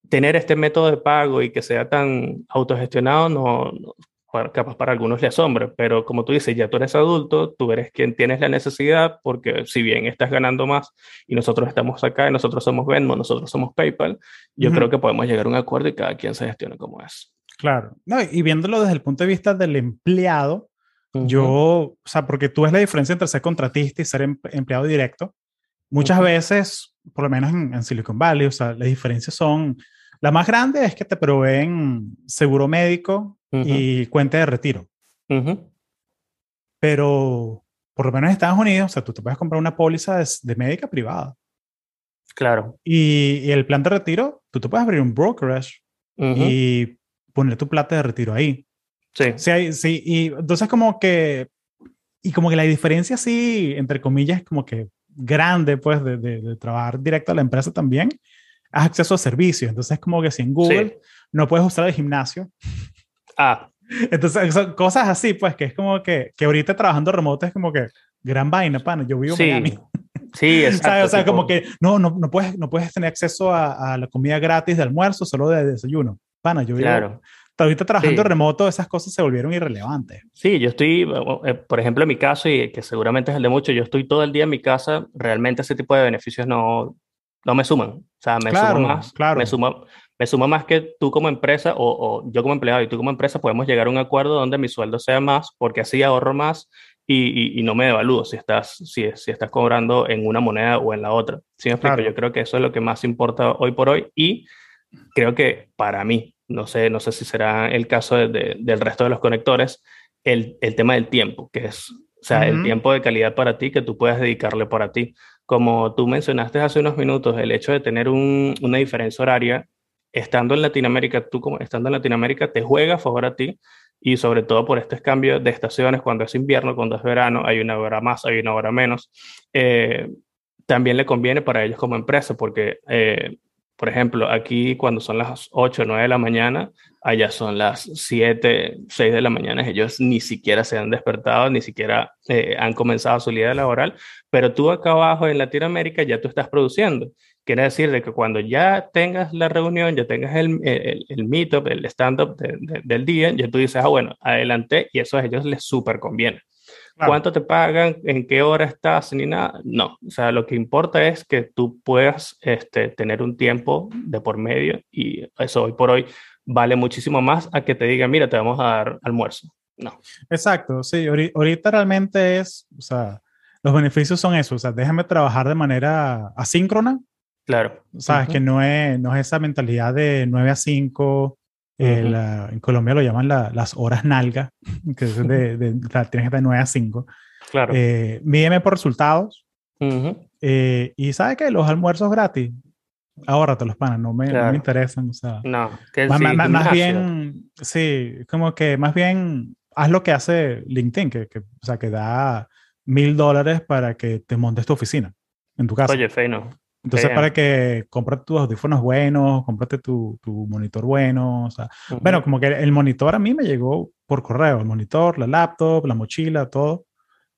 tener este método de pago y que sea tan autogestionado, no, capaz para algunos le asombre, pero como tú dices, ya tú eres adulto, tú eres quien tienes la necesidad, porque si bien estás ganando más y nosotros estamos acá y nosotros somos Venmo, nosotros somos PayPal, yo creo que podemos llegar a un acuerdo y cada quien se gestione como es. Claro, no, y viéndolo desde el punto de vista del empleado, yo, o sea, porque tú ves la diferencia entre ser contratista y ser em, empleado directo. Muchas veces, por lo menos en, Silicon Valley, o sea, las diferencias son, la más grande es que te proveen seguro médico y cuenta de retiro. Pero, por lo menos en Estados Unidos, o sea, tú te puedes comprar una póliza de, médica privada. Claro. Y, el plan de retiro, tú te puedes abrir un brokerage y poner tu plata de retiro ahí. Sí. Sí, sí. Y entonces como que, y como que la diferencia sí, entre comillas, es como que grande, pues, de, de, trabajar directo a la empresa también, acceso a servicios. Entonces como que si en Google no puedes usar el gimnasio. Ah. Entonces son cosas así, pues, que es como que, que ahorita trabajando remoto es como que gran vaina, pana. Yo vivo en Miami. Sí, exacto. o sea, como que no, no, no, puedes, no puedes tener acceso a, a, la comida gratis de almuerzo, solo de desayuno. Pana, yo vivo, claro ahorita trabajando remoto, esas cosas se volvieron irrelevantes. Sí, yo estoy, eh, por ejemplo, en mi caso, y que seguramente es el de muchos, yo estoy todo el día en mi casa, realmente ese tipo de beneficios no, no me suman. O sea, me suma más. Claro. Me suma, me suma más que tú como empresa o, o, yo como empleado y tú como empresa podemos llegar a un acuerdo donde mi sueldo sea más porque así ahorro más y, y, no me devalúo si estás, si, si, estás cobrando en una moneda o en la otra. ¿Sí me explico? Yo creo que eso es lo que más importa hoy por hoy y creo que para mí, no sé, no sé si será el caso del resto de los conectores, el, el, tema del tiempo, que es, o sea, el tiempo de calidad para ti que tú puedas dedicarle para ti. Como tú mencionaste hace unos minutos, el hecho de tener un, una diferencia horaria, estando en Latinoamérica, tú como estando en Latinoamérica, te juega a favor a ti y sobre todo por este cambio de estaciones, cuando es invierno, cuando es verano, hay una hora más, hay una hora menos. Eh, también le conviene para ellos como empresa, porque eh, por ejemplo, aquí cuando son las 8 o 9 de la mañana, allá son las 7, 6 de la mañana, ellos ni siquiera se han despertado, ni siquiera eh, han comenzado su vida laboral, pero tú acá abajo en Latinoamérica ya tú estás produciendo. Quiere decir de que cuando ya tengas la reunión, ya tengas el, el, el meetup, el stand-up del día, ya tú dices, ah, bueno, adelante, y eso a ellos les súper conviene cuánto te pagan, en qué hora estás, ni nada. No, o sea, lo que importa es que tú puedas este, tener un tiempo de por medio y eso hoy por hoy vale muchísimo más a que te digan, mira, te vamos a dar almuerzo. No. Exacto, sí, ahorita realmente es, o sea, los beneficios son eso, o sea, déjame trabajar de manera asíncrona. Claro. Sabes que no es, no es esa mentalidad de 9 a 5, en Colombia lo llaman las horas nalga, que es de, de, tienes que estar de 9 a 5. Claro. Eh, mídeme por resultados. eh, y sabes que los almuerzos gratis, ahórrate los panas, no me, no me interesan. O sea, no, que más, más, más, bien, sí, como que más bien haz lo que hace LinkedIn, que, que o sea, que da mil dólares para que te montes tu oficina en tu casa. Oye, feino. Entonces, para que compres tus audífonos buenos, cómprate tu, tu monitor bueno. O sea, Bueno, como que el monitor a mí me llegó por correo, el monitor, la laptop, la mochila, todo.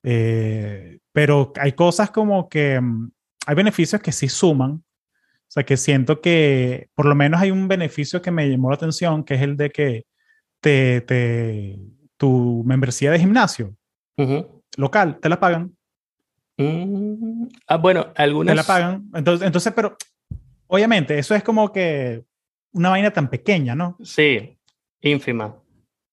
Eh, pero hay cosas como que mm, hay beneficios que sí suman. O sea, que siento que por lo menos hay un beneficio que me llamó la atención, que es el de que te, te tu membresía de gimnasio local te la pagan. Mm, ah, bueno, algunas. Te la pagan. Entonces, entonces, pero obviamente, eso es como que una vaina tan pequeña, ¿no? Sí, ínfima.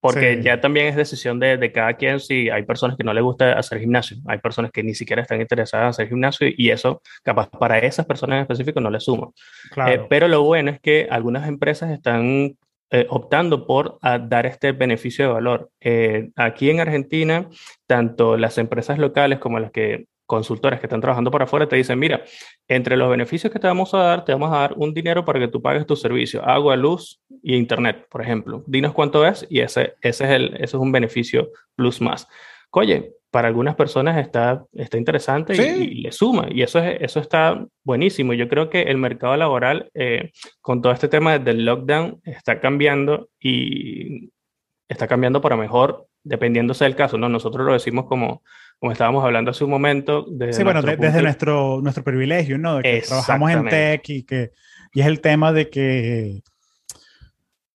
Porque ya también es decisión de, de, cada quien si hay personas que no les gusta hacer gimnasio, hay personas que ni siquiera están interesadas en hacer gimnasio y eso capaz para esas personas en específico no les suma. Claro. Eh, pero lo bueno es que algunas empresas están eh, optando por dar este beneficio de valor. Eh, aquí en Argentina, tanto las empresas locales como las que consultoras que están trabajando por afuera te dicen, mira, entre los beneficios que te vamos a dar, te vamos a dar un dinero para que tú pagues tu servicio, agua, luz y internet, por ejemplo. Dinos cuánto es y ese, ese, es, el, ese es un beneficio plus más. Oye, para algunas personas está, está interesante y, le suma, y eso, es, eso está buenísimo. Yo creo que el mercado laboral, eh, con todo este tema del lockdown, está cambiando y está cambiando para mejor, dependiéndose del caso. ¿no? Nosotros lo decimos como, como estábamos hablando hace un momento. Desde sí, bueno, desde nuestro, nuestro privilegio, ¿no? De que trabajamos en tech y que y es el tema de que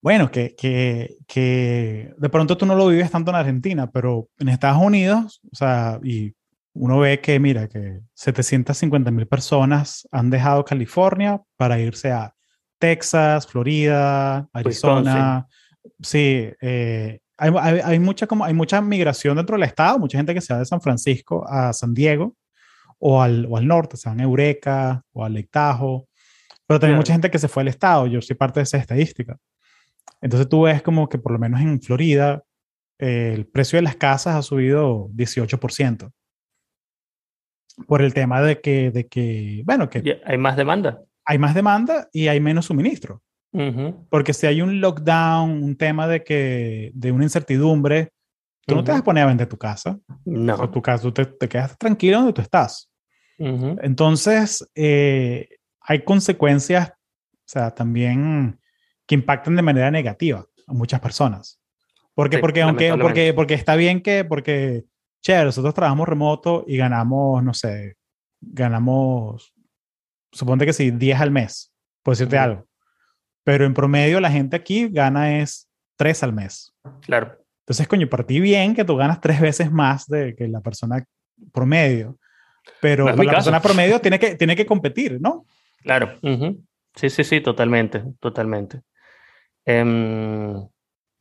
Bueno, que, que, que de pronto tú no lo vives tanto en Argentina, pero en Estados Unidos, o sea, y uno ve que, mira, que 750 mil personas han dejado California para irse a Texas, Florida, Arizona. Sí, eh, hay, hay, hay, mucha, como, hay mucha migración dentro del estado, mucha gente que se va de San Francisco a San Diego o al, o al norte, se van a Eureka o al Lake Tahoe, pero también mucha gente que se fue al estado, yo soy parte de esa estadística. Entonces tú ves como que por lo menos en Florida eh, el precio de las casas ha subido 18%. Por el tema de que, de que bueno, que... Hay más demanda. Hay más demanda y hay menos suministro. Porque si hay un lockdown, un tema de que de una incertidumbre, tú no te vas a poner a vender tu casa. No. O tu casa, tú te, te, quedas tranquilo donde tú estás. Entonces, eh, hay consecuencias, o sea, también que impactan de manera negativa a muchas personas. Porque, sí, porque, aunque, porque, porque está bien que, porque, che, nosotros trabajamos remoto y ganamos, no sé, ganamos, suponte que sí, 10 al mes, por decirte uh -huh. algo. Pero en promedio la gente aquí gana es 3 al mes. Claro. Entonces, coño, para ti bien que tú ganas tres veces más de que la persona promedio. Pero no la persona promedio tiene que, tiene que competir, ¿no? Claro. Uh -huh. Sí, sí, sí, totalmente, totalmente. Um,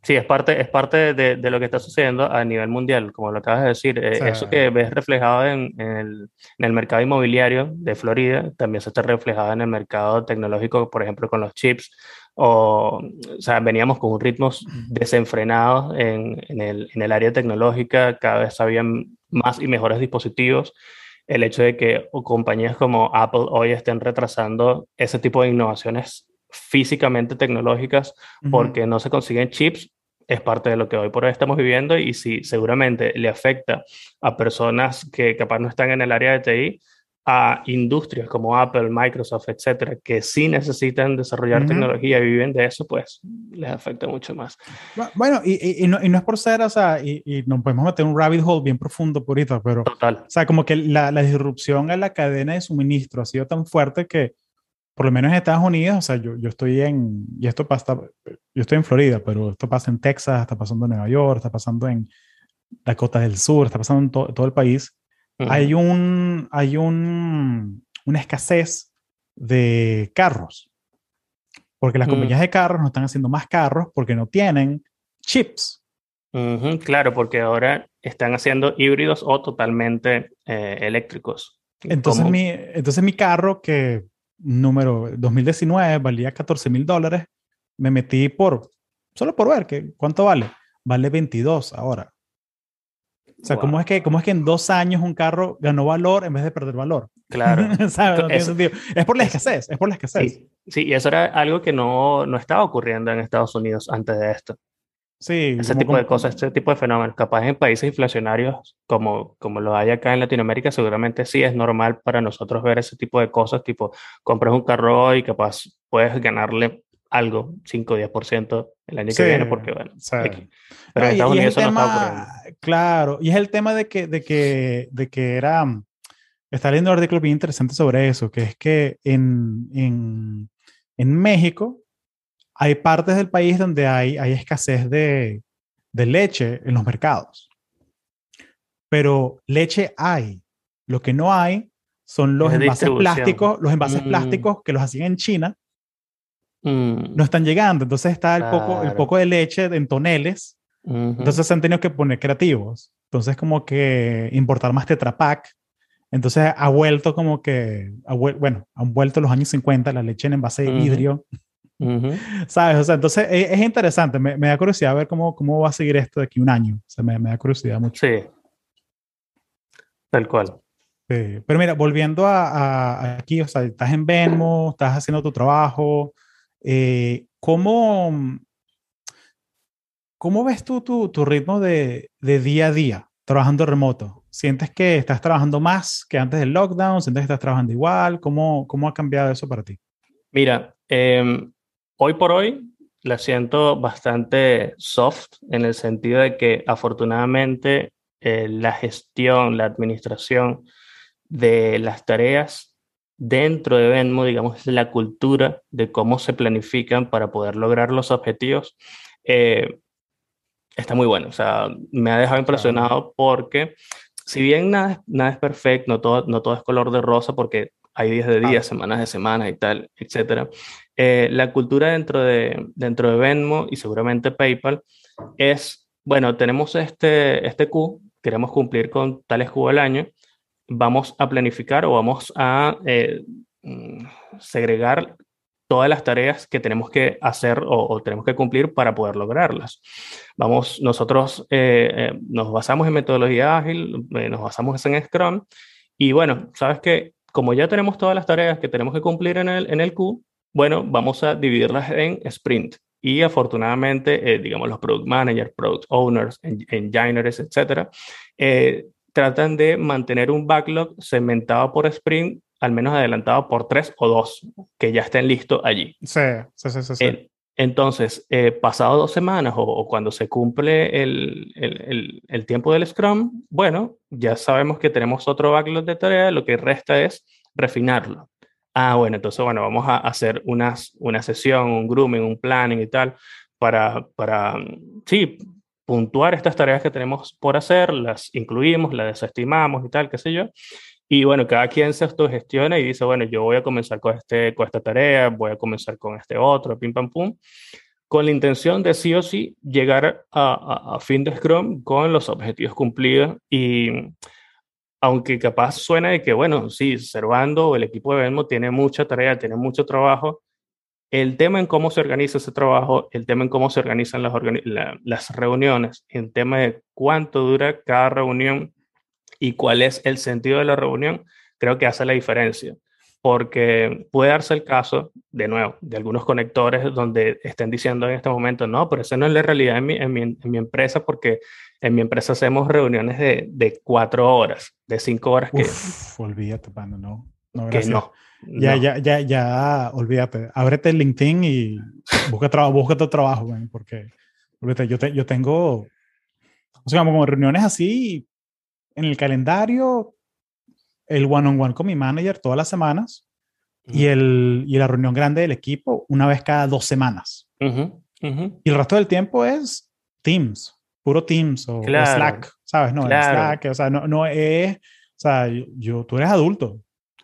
sí, es parte, es parte de, de, lo que está sucediendo a nivel mundial, como lo acabas de decir. Eh, sí. Eso que ves reflejado en, en, el, en, el, mercado inmobiliario de Florida, también se está reflejado en el mercado tecnológico, por ejemplo, con los chips. O, o sea, veníamos con ritmos desenfrenados en, en, el, en el área tecnológica, cada vez habían más y mejores dispositivos el hecho de que compañías como Apple hoy estén retrasando ese tipo de innovaciones físicamente tecnológicas uh -huh. porque no se consiguen chips es parte de lo que hoy por hoy estamos viviendo y si seguramente le afecta a personas que capaz no están en el área de TI, a industrias como Apple, Microsoft, etcétera, que sí necesitan desarrollar uh -huh. tecnología y viven de eso, pues les afecta mucho más. Bueno, y, y, no, y no, es por ser, o sea, y, y, nos podemos meter un rabbit hole bien profundo por ahorita, pero. Total. O sea, como que la, la disrupción en la cadena de suministro ha sido tan fuerte que, por lo menos en Estados Unidos, o sea, yo, yo estoy en, y esto pasa, yo estoy en Florida, pero esto pasa en Texas, está pasando en Nueva York, está pasando en Dakota del Sur, está pasando en to, todo el país. Uh -huh. Hay, un, hay un, una escasez de carros, porque las uh -huh. compañías de carros no están haciendo más carros porque no tienen chips. Uh -huh. Claro, porque ahora están haciendo híbridos o totalmente eh, eléctricos. Entonces mi, entonces mi carro que número 2019 valía 14 mil dólares, me metí por, solo por ver que cuánto vale, vale 22 ahora. O sea, wow. ¿cómo, es que, ¿cómo es que en dos años un carro ganó valor en vez de perder valor? Claro. ¿Sabes? No es, es, por la escasez, es por la escasez. Sí, sí, y eso era algo que no, no estaba ocurriendo en Estados Unidos antes de esto. Sí. Ese tipo como, de cosas, este tipo de fenómenos. Capaz en países inflacionarios como, como lo hay acá en Latinoamérica, seguramente sí es normal para nosotros ver ese tipo de cosas, tipo, compras un carro y capaz puedes ganarle algo, 5 o 10% el año sí, que viene, porque bueno, sí. aquí. pero no, en Estados Unidos eso tema, no está ocurriendo. Claro, y es el tema de que, de que, de que era, está leyendo un artículo bien interesante sobre eso, que es que en, en, en México hay partes del país donde hay, hay escasez de, de leche en los mercados. Pero leche hay. Lo que no hay son los envases plásticos, los envases mm. plásticos que los hacían en China. Mm. No están llegando. Entonces está el, claro. poco, el poco de leche en toneles. Uh -huh. Entonces se han tenido que poner creativos. Entonces como que importar más Tetra Pak. Entonces ha vuelto como que, ha bueno, han vuelto los años 50 la leche en envase de vidrio. Uh -huh. Uh. ¿Sabes? O sea, entonces es, es interesante. Me, me, da curiosidad ver cómo, cómo va a seguir esto de aquí un año. O sea, me, me da curiosidad mucho. Sí. Tal cual. Sí. Pero mira, volviendo a, a, aquí, o sea, estás en Venmo, estás haciendo tu trabajo. Eh, ¿cómo, ¿Cómo ves tú tu, tu ritmo de, de día a día trabajando remoto? ¿Sientes que estás trabajando más que antes del lockdown? ¿Sientes que estás trabajando igual? ¿Cómo, cómo ha cambiado eso para ti? Mira, eh, hoy por hoy la siento bastante soft en el sentido de que afortunadamente eh, la gestión, la administración de las tareas dentro de Venmo, digamos, la cultura de cómo se planifican para poder lograr los objetivos, eh, está muy bueno. O sea, me ha dejado impresionado porque si bien nada, nada es perfecto, no todo, no todo es color de rosa porque hay días de días, semanas de semanas y tal, etcétera. Eh, la cultura dentro de, dentro de Venmo y seguramente PayPal es, bueno, tenemos este, este Q, queremos cumplir con tales Q al año, vamos a planificar o vamos a eh, mm, segregar todas las tareas que tenemos que hacer o, tenemos que cumplir para poder lograrlas. Vamos, nosotros eh, eh, nos basamos en metodología ágil, eh, nos basamos en Scrum y bueno, sabes que como ya tenemos todas las tareas que tenemos que cumplir en el, en el Q, bueno, vamos a dividirlas en sprint. Y afortunadamente, digamos, los product managers, product owners, engineers, etcétera, tratan de mantener un backlog segmentado por sprint al menos adelantado por tres o dos que ya estén listos allí. Sí, sí, sí, sí. entonces, eh, pasado dos semanas o, cuando se cumple el, el, el, tiempo del Scrum, bueno, ya sabemos que tenemos otro backlog de tareas, lo que resta es refinarlo. Ah, bueno, entonces, bueno, vamos a hacer unas, una sesión, un grooming, un planning y tal, para, para, sí, puntuar estas tareas que tenemos por hacer, las incluimos, las desestimamos y tal, qué sé yo, y bueno, cada quien se autogestiona y dice, bueno, yo voy a comenzar con, este, con esta tarea, voy a comenzar con este otro, pim pam pum, con la intención de sí o sí llegar a, a, fin de Scrum con los objetivos cumplidos. Y aunque capaz suena de que, bueno, sí, Servando, el equipo de Venmo tiene mucha tarea, tiene mucho trabajo, el tema en cómo se organiza ese trabajo, el tema en cómo se organizan las, las reuniones, el tema de cuánto dura cada reunión, y cuál es el sentido de la reunión, creo que hace la diferencia. Porque puede darse el caso, de nuevo, de algunos conectores donde estén diciendo en este momento, no, pero esa no es la realidad en mi, en mi, en mi empresa, porque en mi empresa hacemos reuniones de, de cuatro horas, de cinco horas. Que, Uf, olvídate, pano, no. No, Que no. Ya, ya, ya, ya, olvídate. Ábrete el LinkedIn y busca, trabajo, busca tu trabajo, porque yo, yo tengo, o sea, como reuniones así, en el calendario el one-on-one con mi manager todas las semanas y, el, y la reunión grande del equipo una vez cada dos semanas. Y el resto del tiempo es Teams, puro Teams o, Slack, ¿sabes? No, Slack, o sea, no, no es, o sea, yo, tú eres adulto.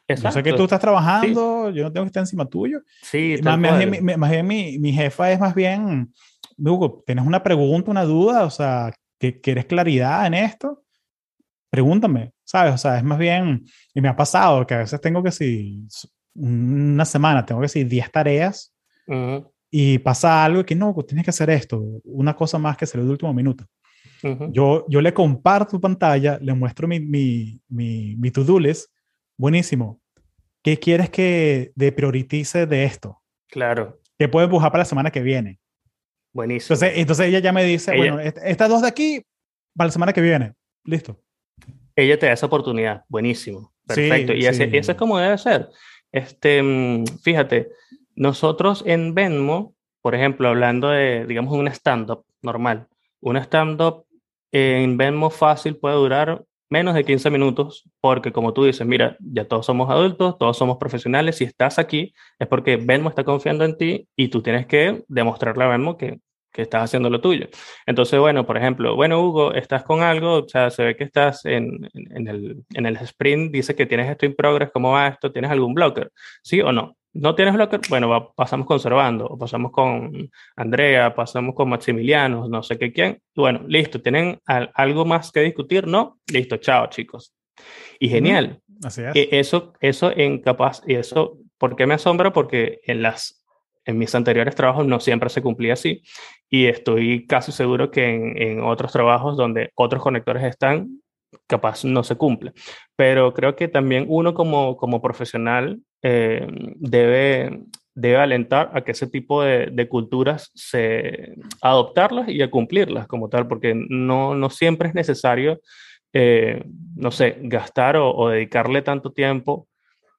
Yo sé que tú estás trabajando, yo no tengo que estar encima tuyo. Sí, más, bien, más, bien, mi, mi, jefa es más bien, Hugo, ¿tienes una pregunta, una duda? O sea, que ¿quieres claridad en esto? pregúntame, ¿sabes? O sea, es más bien, y me ha pasado que a veces tengo que si una semana tengo que decir 10 tareas y pasa algo que no, pues tienes que hacer esto, una cosa más que salió de último minuto. yo, yo le comparto pantalla, le muestro mi, mi, mi, mi to-do list, buenísimo. ¿Qué quieres que de prioritice de esto? Claro. ¿Qué puedo empujar para la semana que viene? Buenísimo. Entonces, entonces ella ya me dice, bueno, estas dos de aquí para la semana que viene. Listo ella te da esa oportunidad. Buenísimo. Perfecto. y, eso es como debe ser. Este, mm, fíjate, nosotros en Venmo, por ejemplo, hablando de, digamos, un stand-up normal, un stand-up en Venmo fácil puede durar menos de 15 minutos, porque como tú dices, mira, ya todos somos adultos, todos somos profesionales, si estás aquí es porque Venmo está confiando en ti y tú tienes que demostrarle a Venmo que que estás haciendo lo tuyo. Entonces, bueno, por ejemplo, bueno, Hugo, estás con algo, o sea, se ve que estás en, en, el, en el sprint, dice que tienes esto en progress, ¿cómo va esto? ¿Tienes algún blocker? ¿Sí o no? ¿No tienes blocker? Bueno, pasamos conservando, o pasamos con Andrea, pasamos con Maximiliano, no sé qué quién. Bueno, listo, ¿tienen algo más que discutir? ¿No? Listo, chao, chicos. Y genial. Así es. E, eso, eso en capaz, y eso, ¿por qué me asombra? Porque en las en mis anteriores trabajos no siempre se cumplía así y estoy casi seguro que en, otros trabajos donde otros conectores están, capaz no se cumple. Pero creo que también uno como, como profesional eh, debe, debe alentar a que ese tipo de, culturas se adoptarlas y a cumplirlas como tal, porque no, no siempre es necesario, eh, no sé, gastar o dedicarle tanto tiempo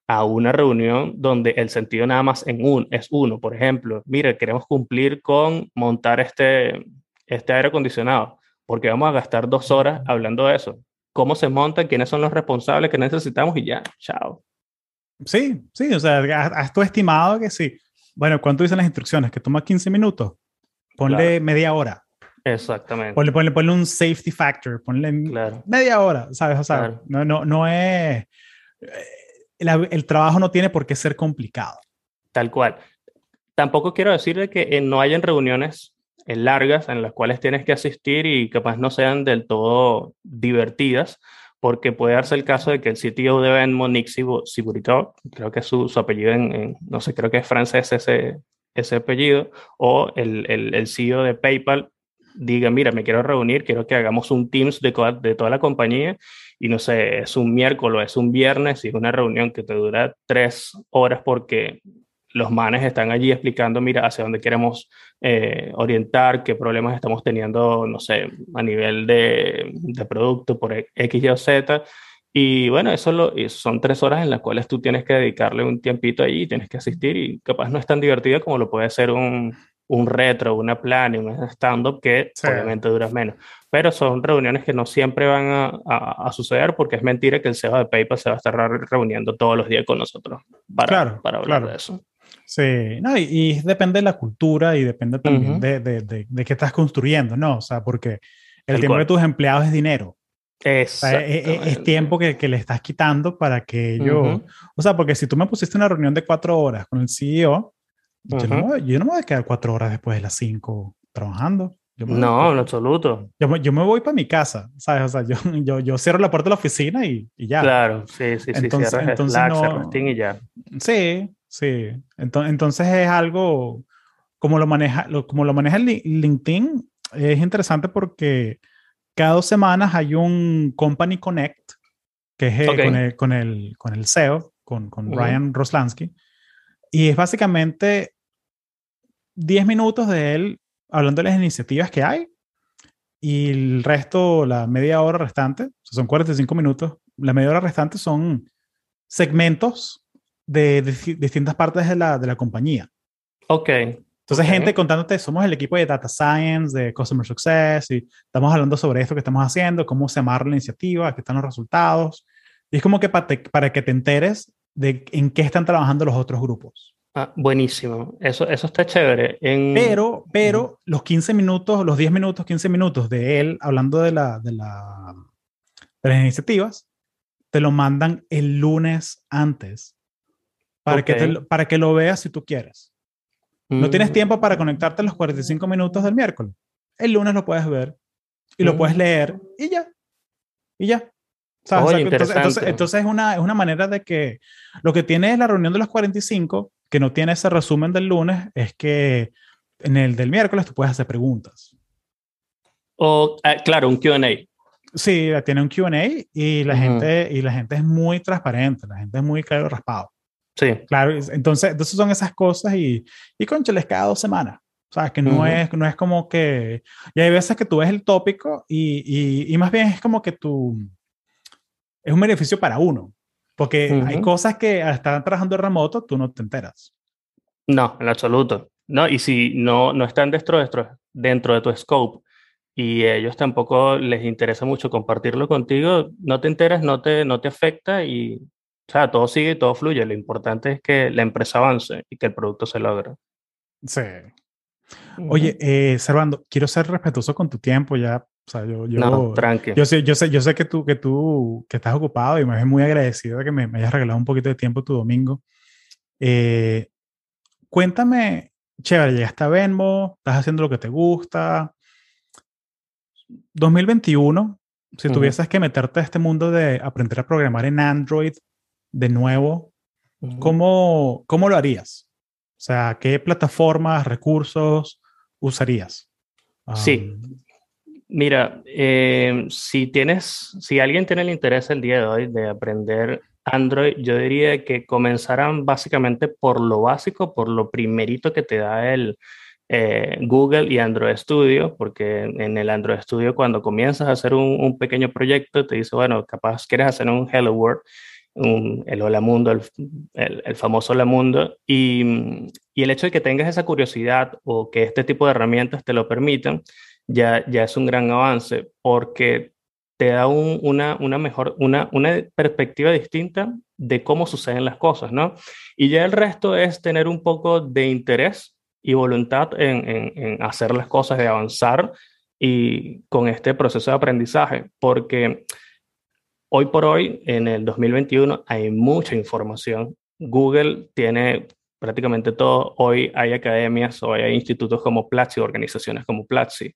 a una reunión donde el sentido nada más en un, es uno. Por ejemplo, mire, queremos cumplir con montar este, este aire acondicionado, porque vamos a gastar dos horas hablando de eso. ¿Cómo se monta? ¿Quiénes son los responsables que necesitamos? Y ya, chao. Sí, sí, o sea, has tú estimado que sí. Bueno, ¿cuánto dicen las instrucciones? Que toma 15 minutos. Ponle media hora. Exactamente. Ponle, ponle, ponle, un safety factor, ponle media hora, ¿sabes? O sea, no, no, no es... El, trabajo no tiene por qué ser complicado. Tal cual. Tampoco quiero decir que eh, no hayan reuniones eh, largas en las cuales tienes que asistir y capaz no sean del todo divertidas, porque puede darse el caso de que el CTO de Venmo, Nick creo que es su, su apellido en, no sé, creo que es francés ese, ese apellido, o el, el, el CEO de PayPal diga, mira, me quiero reunir, quiero que hagamos un Teams de, toda la compañía y no sé, es un miércoles, es un viernes y es una reunión que te dura tres horas porque los manes están allí explicando, mira, hacia dónde queremos eh, orientar, qué problemas estamos teniendo, no sé, a nivel de, producto por X, Y o Z. Y bueno, eso, lo, son tres horas en las cuales tú tienes que dedicarle un tiempito allí, tienes que asistir y capaz no es tan divertido como lo puede ser un, un retro, una plan y un stand-up que obviamente dura menos. Pero son reuniones que no siempre van a, a, suceder porque es mentira que el CEO de PayPal se va a estar reuniendo todos los días con nosotros para, para hablar de eso. Sí, no, y, depende de la cultura y depende también de, de, de, qué estás construyendo, ¿no? O sea, porque el, tiempo de tus empleados es dinero. Es, e, e, es, tiempo que, que, le estás quitando para que ellos... O sea, porque si tú me pusiste una reunión de cuatro horas con el CEO, yo, no, yo, no, me voy a quedar cuatro horas después de las cinco trabajando. no, en absoluto. Yo, yo, me voy para mi casa, ¿sabes? O sea, yo, yo, yo, cierro la puerta de la oficina y, y ya. Claro, sí, sí, entonces, sí. Entonces, Slack, no, y ya. Sí, Sí, entonces, entonces es algo, como lo maneja, como lo maneja LinkedIn, es interesante porque cada dos semanas hay un Company Connect, que es con, el, con, el, con, el, CEO, con, con Ryan Roslansky, y es básicamente 10 minutos de él hablando de las iniciativas que hay, y el resto, la media hora restante, son 45 minutos, la media hora restante son segmentos de, distintas partes de la, de la compañía. Ok. Entonces, gente contándote, somos el equipo de Data Science, de Customer Success, y estamos hablando sobre esto que estamos haciendo, cómo se amarra la iniciativa, qué están los resultados. Y es como que para, para que te enteres de en qué están trabajando los otros grupos. Ah, buenísimo. Eso, eso está chévere. En... Pero, pero los 15 minutos, los 10 minutos, 15 minutos de él hablando de, la, de, la, de las iniciativas, te lo mandan el lunes antes para, que para que lo veas si tú quieres. No tienes mm. tiempo para conectarte a los 45 minutos del miércoles. El lunes lo puedes ver y lo puedes mm. leer y ya. Y ya. entonces, entonces, es, una, es una manera de que lo que tiene la reunión de los 45, que no tiene ese resumen del lunes, es que en el del miércoles tú puedes hacer preguntas. O, ah, claro, un QA. Sí, tiene un QA y, la gente, y la gente es muy transparente, la gente es muy claro raspado. Sí. Claro, entonces, entonces son esas cosas y, y les cada dos semanas. O sea, que no, es, no es como que... Y hay veces que tú ves el tópico y, y, y más bien es como que tú... Es un beneficio para uno. Porque hay cosas que estar trabajando en remoto tú no te enteras. No, en absoluto. No, y si no, no están dentro, dentro, dentro de tu scope y ellos tampoco les interesa mucho compartirlo contigo, no te enteras, no te, no te afecta y o sea, todo sigue todo fluye. Lo importante es que la empresa avance y que el producto se logre. Sí. Oye, eh, Servando, quiero ser respetuoso con tu tiempo ya. O sea, yo, yo, no, tranquilo. Yo sé, yo sé, yo sé que tú, que tú, que estás ocupado y me ves muy agradecido de que me, hayas regalado un poquito de tiempo tu domingo. Eh, cuéntame, chévere, llegaste a Venmo, estás haciendo lo que te gusta. 2021, si tuvieses que meterte a este mundo de aprender a programar en Android, de nuevo, ¿cómo, ¿cómo lo harías? O sea, ¿qué plataformas, recursos usarías? sí. Mira, eh, si tienes, si alguien tiene el interés el día de hoy de aprender Android, yo diría que comenzarán básicamente por lo básico, por lo primerito que te da el eh, Google y Android Studio, porque en el Android Studio cuando comienzas a hacer un, pequeño proyecto te dice, bueno, capaz quieres hacer un Hello World el Hola Mundo, el, el, famoso Hola Mundo, y, y, el hecho de que tengas esa curiosidad o que este tipo de herramientas te lo permitan, ya, ya es un gran avance porque te da una, una mejor, una, una perspectiva distinta de cómo suceden las cosas, ¿no? Y ya el resto es tener un poco de interés y voluntad en, en, hacer las cosas, de avanzar y con este proceso de aprendizaje, porque hoy por hoy, en el 2021, hay mucha información. Google tiene prácticamente todo. Hoy hay academias o hay institutos como Platzi, organizaciones como Platzi,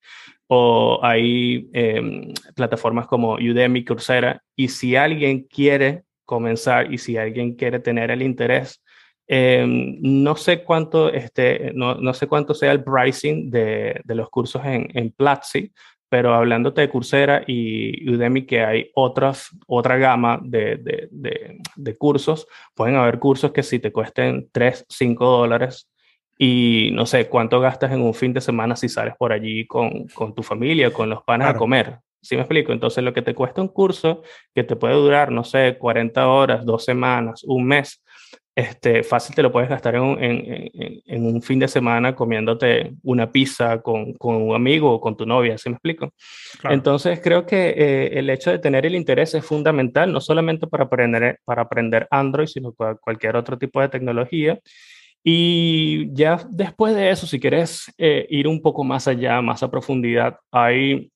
o hay em, plataformas como Udemy, Coursera, y si alguien quiere comenzar y si alguien quiere tener el interés, em, no sé cuánto este, no, no, sé cuánto sea el pricing de, de los cursos en, en Platzi, pero hablándote de Coursera y Udemy, que hay otras, otra gama de, de, de, cursos, pueden haber cursos que si te cuesten 3, 5 dólares y no sé cuánto gastas en un fin de semana si sales por allí con, con tu familia, con los panes a comer. ¿Sí me explico? Entonces, lo que te cuesta un curso que te puede durar, no sé, 40 horas, dos semanas, un mes, este, fácil te lo puedes gastar en un, en, en, un fin de semana comiéndote una pizza con, con, un amigo o con tu novia, ¿sí me explico? Entonces creo que eh, el hecho de tener el interés es fundamental, no solamente para aprender, para aprender Android, sino para cualquier otro tipo de tecnología. Y ya después de eso, si quieres eh, ir un poco más allá, más a profundidad, hay,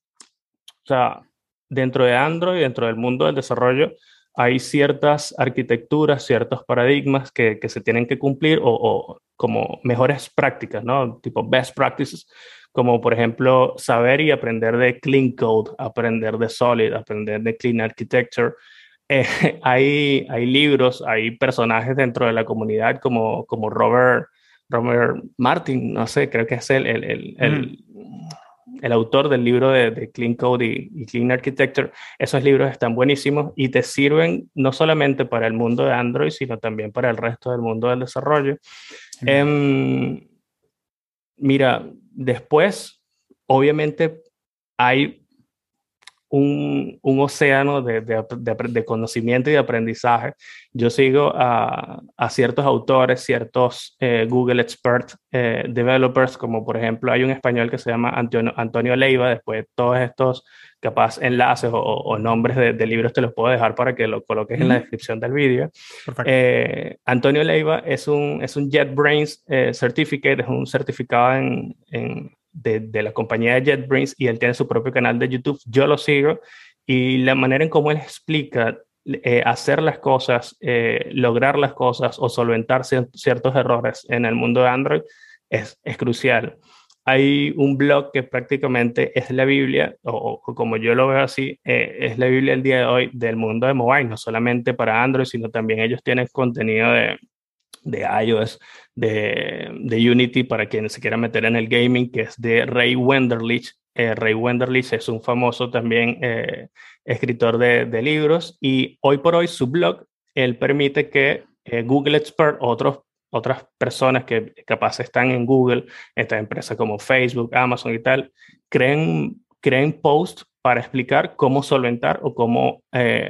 o sea, dentro de Android, dentro del mundo del desarrollo, hay ciertas arquitecturas, ciertos paradigmas que, que se tienen que cumplir o, como mejores prácticas, ¿no? Tipo best practices, como por ejemplo saber y aprender de Clean Code, aprender de Solid, aprender de Clean Architecture. Eh, hay, hay libros, hay personajes dentro de la comunidad como, como Robert, Robert Martin, no sé, creo que es el, el, el, el mm el autor del libro de, Clean Code y, Clean Architecture, esos libros están buenísimos y te sirven no solamente para el mundo de Android, sino también para el resto del mundo del desarrollo. Em, mira, después, obviamente, hay un, un océano de, de, de, conocimiento y de aprendizaje. Yo sigo a, a ciertos autores, ciertos eh, Google Expert eh, Developers, como por ejemplo hay un español que se llama Antonio, Antonio Leiva, después todos estos capaz enlaces o, o nombres de, libros te los puedo dejar para que lo coloques en la descripción del vídeo. Eh, Antonio Leiva es un, es un JetBrains Certificate, es un certificado en, en de, la compañía de JetBrains y él tiene su propio canal de YouTube. Yo lo sigo y la manera en cómo él explica eh, hacer las cosas, eh, lograr las cosas o solventar ciertos errores en el mundo de Android es, es crucial. Hay un blog que prácticamente es la Biblia, o, como yo lo veo así, eh, es la Biblia el día de hoy del mundo de mobile, no solamente para Android, sino también ellos tienen contenido de, de iOS, de, de, Unity para quien se quiera meter en el gaming, que es de Ray Wenderlich. Eh, Ray Wenderlich es un famoso también eh, escritor de, de, libros y hoy por hoy su blog, él permite que eh, Google Expert, otros, otras personas que capaz están en Google, estas empresas como Facebook, Amazon y tal, creen, creen posts para explicar cómo solventar o cómo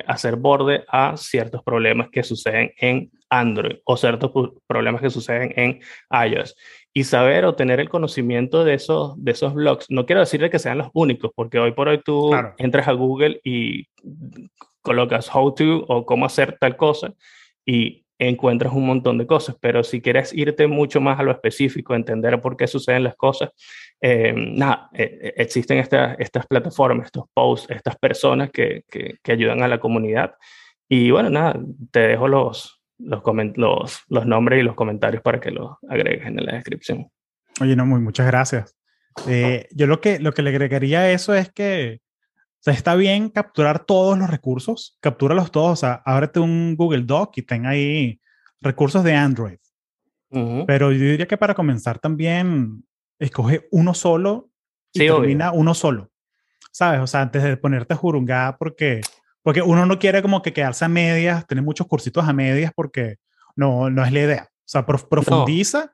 hacer borde a ciertos problemas que suceden en Android o ciertos problemas que suceden en iOS. Y saber o tener el conocimiento de esos, de esos blogs, no quiero decirle que sean los únicos, porque hoy por hoy tú entras a Google y colocas how to o cómo hacer tal cosa y encuentras un montón de cosas, pero si quieres irte mucho más a lo específico, entender por qué suceden las cosas, eh, nada, eh, eh, existen estas, estas plataformas, estos posts, estas personas que, que, que ayudan a la comunidad. Y bueno, nada, te dejo los, los, los, los nombres y los comentarios para que los agregues en la descripción. Oye, no, muy, muchas gracias. Eh, yo lo que, lo que le agregaría a eso es que sea, está bien capturar todos los recursos, captúralos todos, o sea, ábrete un Google Doc y ten ahí recursos de Android. Pero yo diría que para comenzar también escoge uno solo y termina uno solo. ¿Sabes? O sea, antes de ponerte a jurungar porque porque uno no quiere como que quedarse a medias, tener muchos cursitos a medias porque no, no es la idea. O sea, profundiza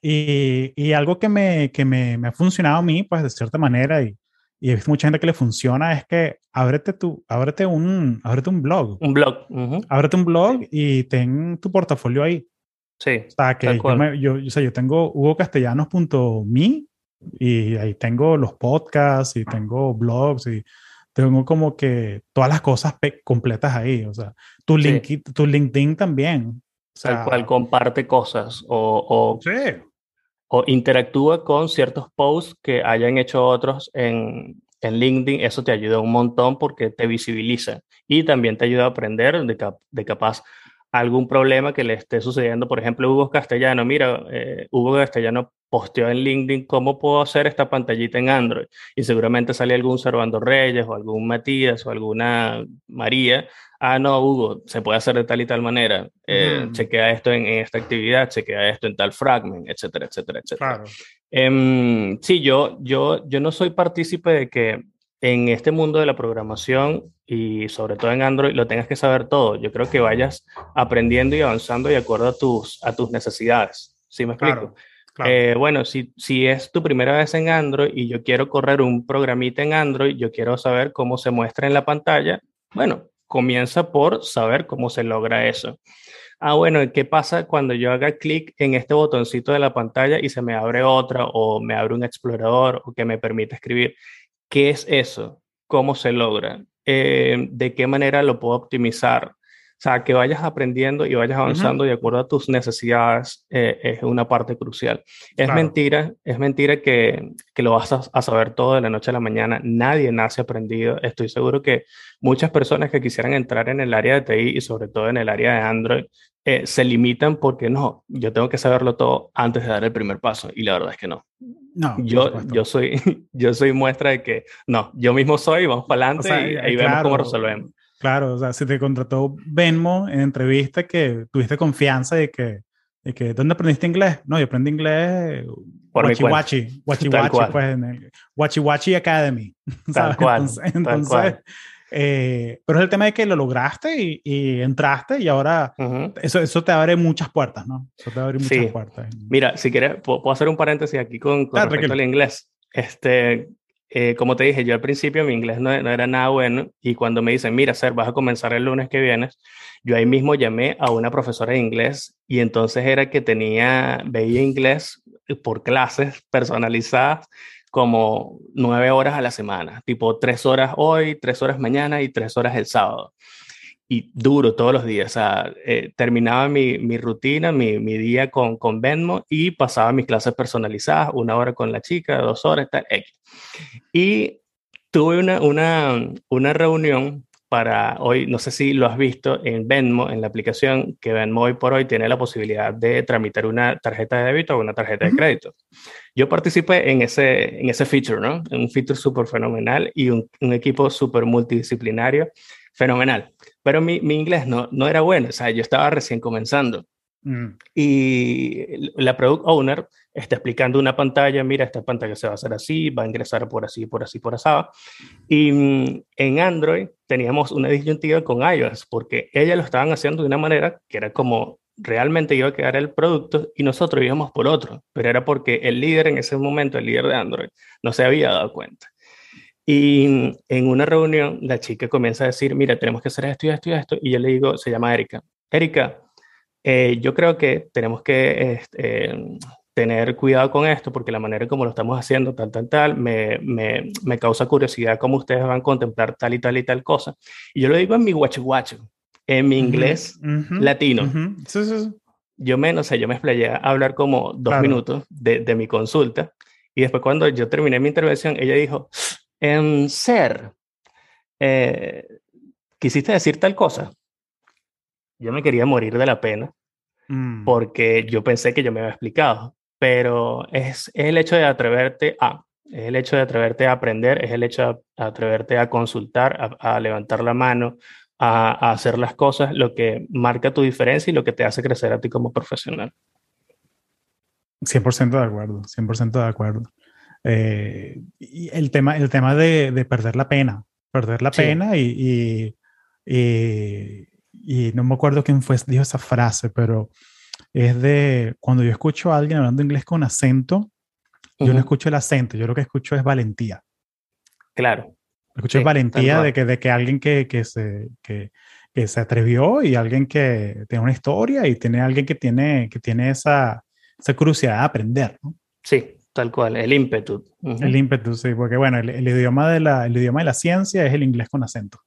y, y, algo que, me, que me, me, ha funcionado a mí, pues de cierta manera, y, y he visto mucha gente que le funciona, es que ábrete, tu, ábrete, un, ábrete un blog. Un blog. Ábrete un blog y ten tu portafolio ahí. Sí. O sea, que yo, yo, o sea, yo tengo hugocastellanos.me y ahí tengo los podcasts y tengo blogs y tengo como que todas las cosas completas ahí. O sea, tu, link, tu LinkedIn también. O sea, Tal cual comparte cosas o, o, o interactúa con ciertos posts que hayan hecho otros en, en LinkedIn. Eso te ayuda un montón porque te visibiliza y también te ayuda a aprender de, de capaz algún problema que le esté sucediendo. Por ejemplo, Hugo Castellano, mira, eh, Hugo Castellano posteó en LinkedIn cómo puedo hacer esta pantallita en Android. Y seguramente sale algún Servando Reyes o algún Matías o alguna María. Ah, no, Hugo, se puede hacer de tal y tal manera. Eh, chequea esto en, esta actividad, chequea esto en tal fragment, etcétera, etcétera, etcétera. Em, sí, yo, yo, yo no soy partícipe de que en este mundo de la programación y sobre todo en Android lo tengas que saber todo. Yo creo que vayas aprendiendo y avanzando de acuerdo a tus, a tus necesidades. ¿Sí me explico? Eh, bueno, si, si es tu primera vez en Android y yo quiero correr un programita en Android, yo quiero saber cómo se muestra en la pantalla, bueno, comienza por saber cómo se logra eso. Ah, bueno, ¿qué pasa cuando yo haga clic en este botoncito de la pantalla y se me abre otra o me abre un explorador o que me permite escribir? ¿Qué es eso? ¿Cómo se logra? Eh, ¿De qué manera lo puedo optimizar? O sea, que vayas aprendiendo y vayas avanzando de acuerdo a tus necesidades eh, es una parte crucial. Es mentira, es mentira que, que lo vas a, saber todo de la noche a la mañana. Nadie nace aprendido. Estoy seguro que muchas personas que quisieran entrar en el área de TI y sobre todo en el área de Android eh, se limitan porque no, yo tengo que saberlo todo antes de dar el primer paso y la verdad es que no. No, yo, yo, soy, yo soy muestra de que no, yo mismo soy, vamos para adelante y ahí vemos cómo resolvemos. Claro, o sea, si te contrató Venmo en entrevista que tuviste confianza de que, de que ¿dónde aprendiste inglés? No, yo aprendí inglés por Wachi Wachi, Wachi Wachi, pues en el Wachi Wachi Academy. Tal cual. Entonces, eh, pero es el tema de que lo lograste y, entraste y ahora eso, eso te abre muchas puertas, ¿no? Eso te abre muchas puertas. Mira, si quieres, puedo, hacer un paréntesis aquí con, con respecto al inglés. Este, eh, como te dije, yo al principio mi inglés no, no, era nada bueno y cuando me dicen, mira, Ser, vas a comenzar el lunes que vienes, yo ahí mismo llamé a una profesora de inglés y entonces era que tenía, veía inglés por clases personalizadas como nueve horas a la semana, tipo tres horas hoy, tres horas mañana y tres horas el sábado. Y duro todos los días. O sea, eh, terminaba mi, mi rutina, mi, mi, día con, con Venmo y pasaba mis clases personalizadas, una hora con la chica, dos horas, tal, X. Y tuve una, una, una reunión para hoy, no sé si lo has visto en Venmo, en la aplicación, que Venmo hoy por hoy tiene la posibilidad de tramitar una tarjeta de débito o una tarjeta de crédito. Yo participé en ese, en ese feature, ¿no? Un feature súper fenomenal y un, un equipo súper multidisciplinario, fenomenal. Pero mi, mi, inglés no, no era bueno, o sea, yo estaba recién comenzando. Mm. Y la product owner está explicando una pantalla, mira, esta pantalla se va a hacer así, va a ingresar por así, por así, por así. Y mm, en Android teníamos una disyuntiva con iOS, porque ellas lo estaban haciendo de una manera que era como realmente iba a quedar el producto y nosotros íbamos por otro, pero era porque el líder en ese momento, el líder de Android, no se había dado cuenta. Y mm, en una reunión, la chica comienza a decir, mira, tenemos que hacer esto y esto y esto, y yo le digo, se llama Erika. Erika, eh, yo creo que tenemos que este, tener cuidado con esto porque la manera como lo estamos haciendo, tal, tal, tal, me, me, me, causa curiosidad cómo ustedes van a contemplar tal y tal y tal cosa. Y yo lo digo en mi guacho guacho, en mi inglés latino. sí, sí, Yo me, no sé, yo me explayé a hablar como dos minutos de, de, mi consulta y después cuando yo terminé mi intervención, ella dijo, en ser, eh, ¿quisiste decir tal cosa? yo me quería morir de la pena mm. porque yo pensé que yo me había explicado, pero es, el hecho de atreverte a, es el hecho de atreverte a aprender, es el hecho de atreverte a consultar, a, levantar la mano, a, hacer las cosas, lo que marca tu diferencia y lo que te hace crecer a ti como profesional. 100% de acuerdo, 100% de acuerdo. Eh, y el tema, el tema de, de perder la pena, perder la pena y, y, y no me acuerdo quién fue, dijo esa frase, pero es de cuando yo escucho a alguien hablando inglés con acento, yo no escucho el acento, yo lo que escucho es valentía. Claro. Escucho es valentía de que, de que alguien que, que se, que, que, se atrevió y alguien que tiene una historia y tiene alguien que tiene, que tiene esa, esa curiosidad de aprender. ¿no? Sí, Tal cual, el ímpetu. El ímpetu, sí, porque bueno, el, idioma de la, el idioma de la ciencia es el inglés con acento.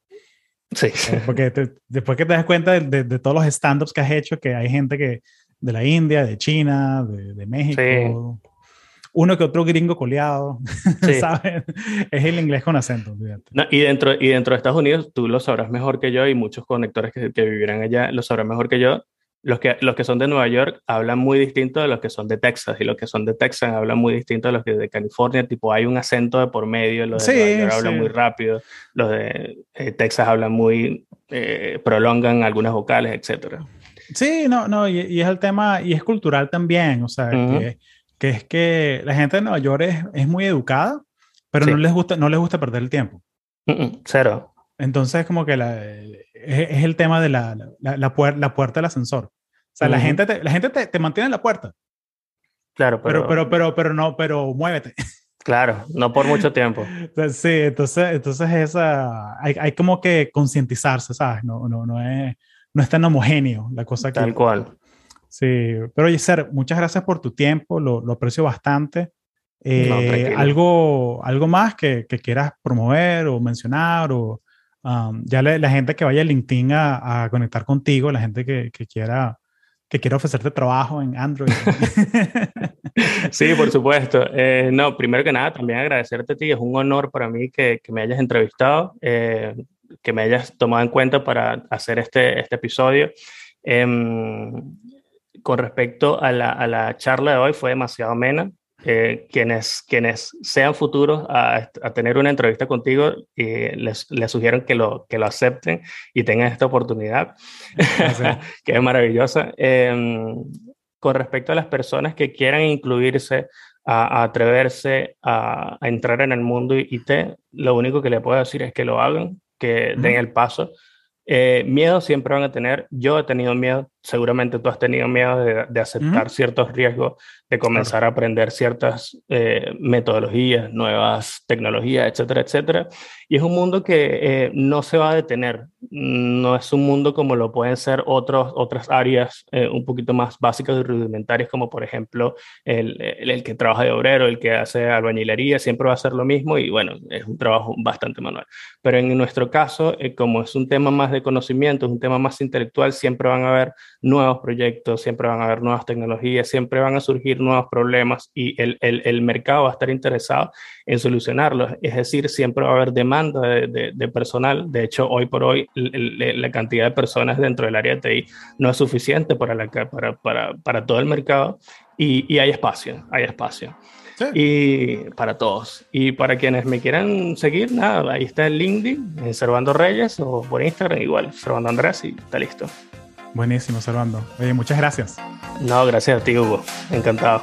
Sí. Eh, porque después que te das cuenta de, de, todos los stand-ups que has hecho, que hay gente que de la India, de China, de, de México, uno que otro gringo coleado, ¿sabes? Es el inglés con acento. y, dentro, y dentro de Estados Unidos, tú lo sabrás mejor que yo y muchos conectores que, que vivirán allá lo sabrán mejor que yo. Los que, los que son de Nueva York hablan muy distinto de los que son de Texas y los que son de Texas hablan muy distinto de los que de California, tipo hay un acento de por medio, los de Nueva York hablan muy rápido, los de eh, Texas hablan muy, eh, prolongan algunas vocales, etc. Sí, no, no, y, es el tema, y es cultural también, o sea, que que es que la gente de Nueva York es, es muy educada, pero no, les gusta, no les gusta perder el tiempo. cero. Entonces, como que la, es, es, el tema de la, la, la, la puerta del ascensor. O sea, la gente, te, la gente te, te, mantiene en la puerta. Claro, pero... Pero, pero, pero, no, pero muévete. Claro, no por mucho tiempo. sí, entonces, entonces esa, hay, hay como que concientizarse, ¿sabes? No, no, no, es, no es tan homogéneo la cosa que... Tal cual. Sí, pero oye, Ser, muchas gracias por tu tiempo, lo, lo aprecio bastante. Eh, algo, ¿Algo más que, que, quieras promover o mencionar? O um, ya la gente que vaya a LinkedIn a, a conectar contigo, la gente que, que, quiera que quiera ofrecerte trabajo en Android. sí, por supuesto. Eh, no, primero que nada, también agradecerte a ti. Es un honor para mí que, que me hayas entrevistado, eh, que me hayas tomado en cuenta para hacer este, este episodio. Em, con respecto a la, a la, charla de hoy fue demasiado amena. Eh, quienes, quienes sean futuros a, a, tener una entrevista contigo, y les, les sugiero que lo, que lo acepten y tengan esta oportunidad, que es maravillosa. Eh, con respecto a las personas que quieran incluirse, a, a atreverse a, a, entrar en el mundo IT, lo único que le puedo decir es que lo hagan, que den el paso. Eh, miedo siempre van a tener. Yo he tenido miedo, seguramente tú has tenido miedo de, de aceptar ciertos riesgos de comenzar a aprender ciertas eh, metodologías, nuevas tecnologías, etcétera, etcétera. Y es un mundo que eh, no se va a detener, no es un mundo como lo pueden ser otros, otras áreas eh, un poquito más básicas y rudimentarias, como por ejemplo el, el, el, que trabaja de obrero, el que hace albañilería, siempre va a ser lo mismo y bueno, es un trabajo bastante manual. Pero en nuestro caso, como es un tema más de conocimiento, es un tema más intelectual, siempre van a haber nuevos proyectos, siempre van a haber nuevas tecnologías, siempre van a surgir nuevos problemas y el, el, el, mercado va a estar interesado en solucionarlos. Es decir, siempre va a haber demanda de, de, de personal. De hecho, hoy por hoy el, la cantidad de personas dentro del área de TI no es suficiente para, la, para, para, para todo el mercado y, y hay espacio, hay espacio. Sí. Y para todos. Y para quienes me quieran seguir, nada, ahí está el LinkedIn, en Servando Reyes, o por Instagram igual, Servando Andrés, y está listo. Buenísimo, Servando. Oye, muchas gracias. No, gracias a ti, Hugo. Encantado.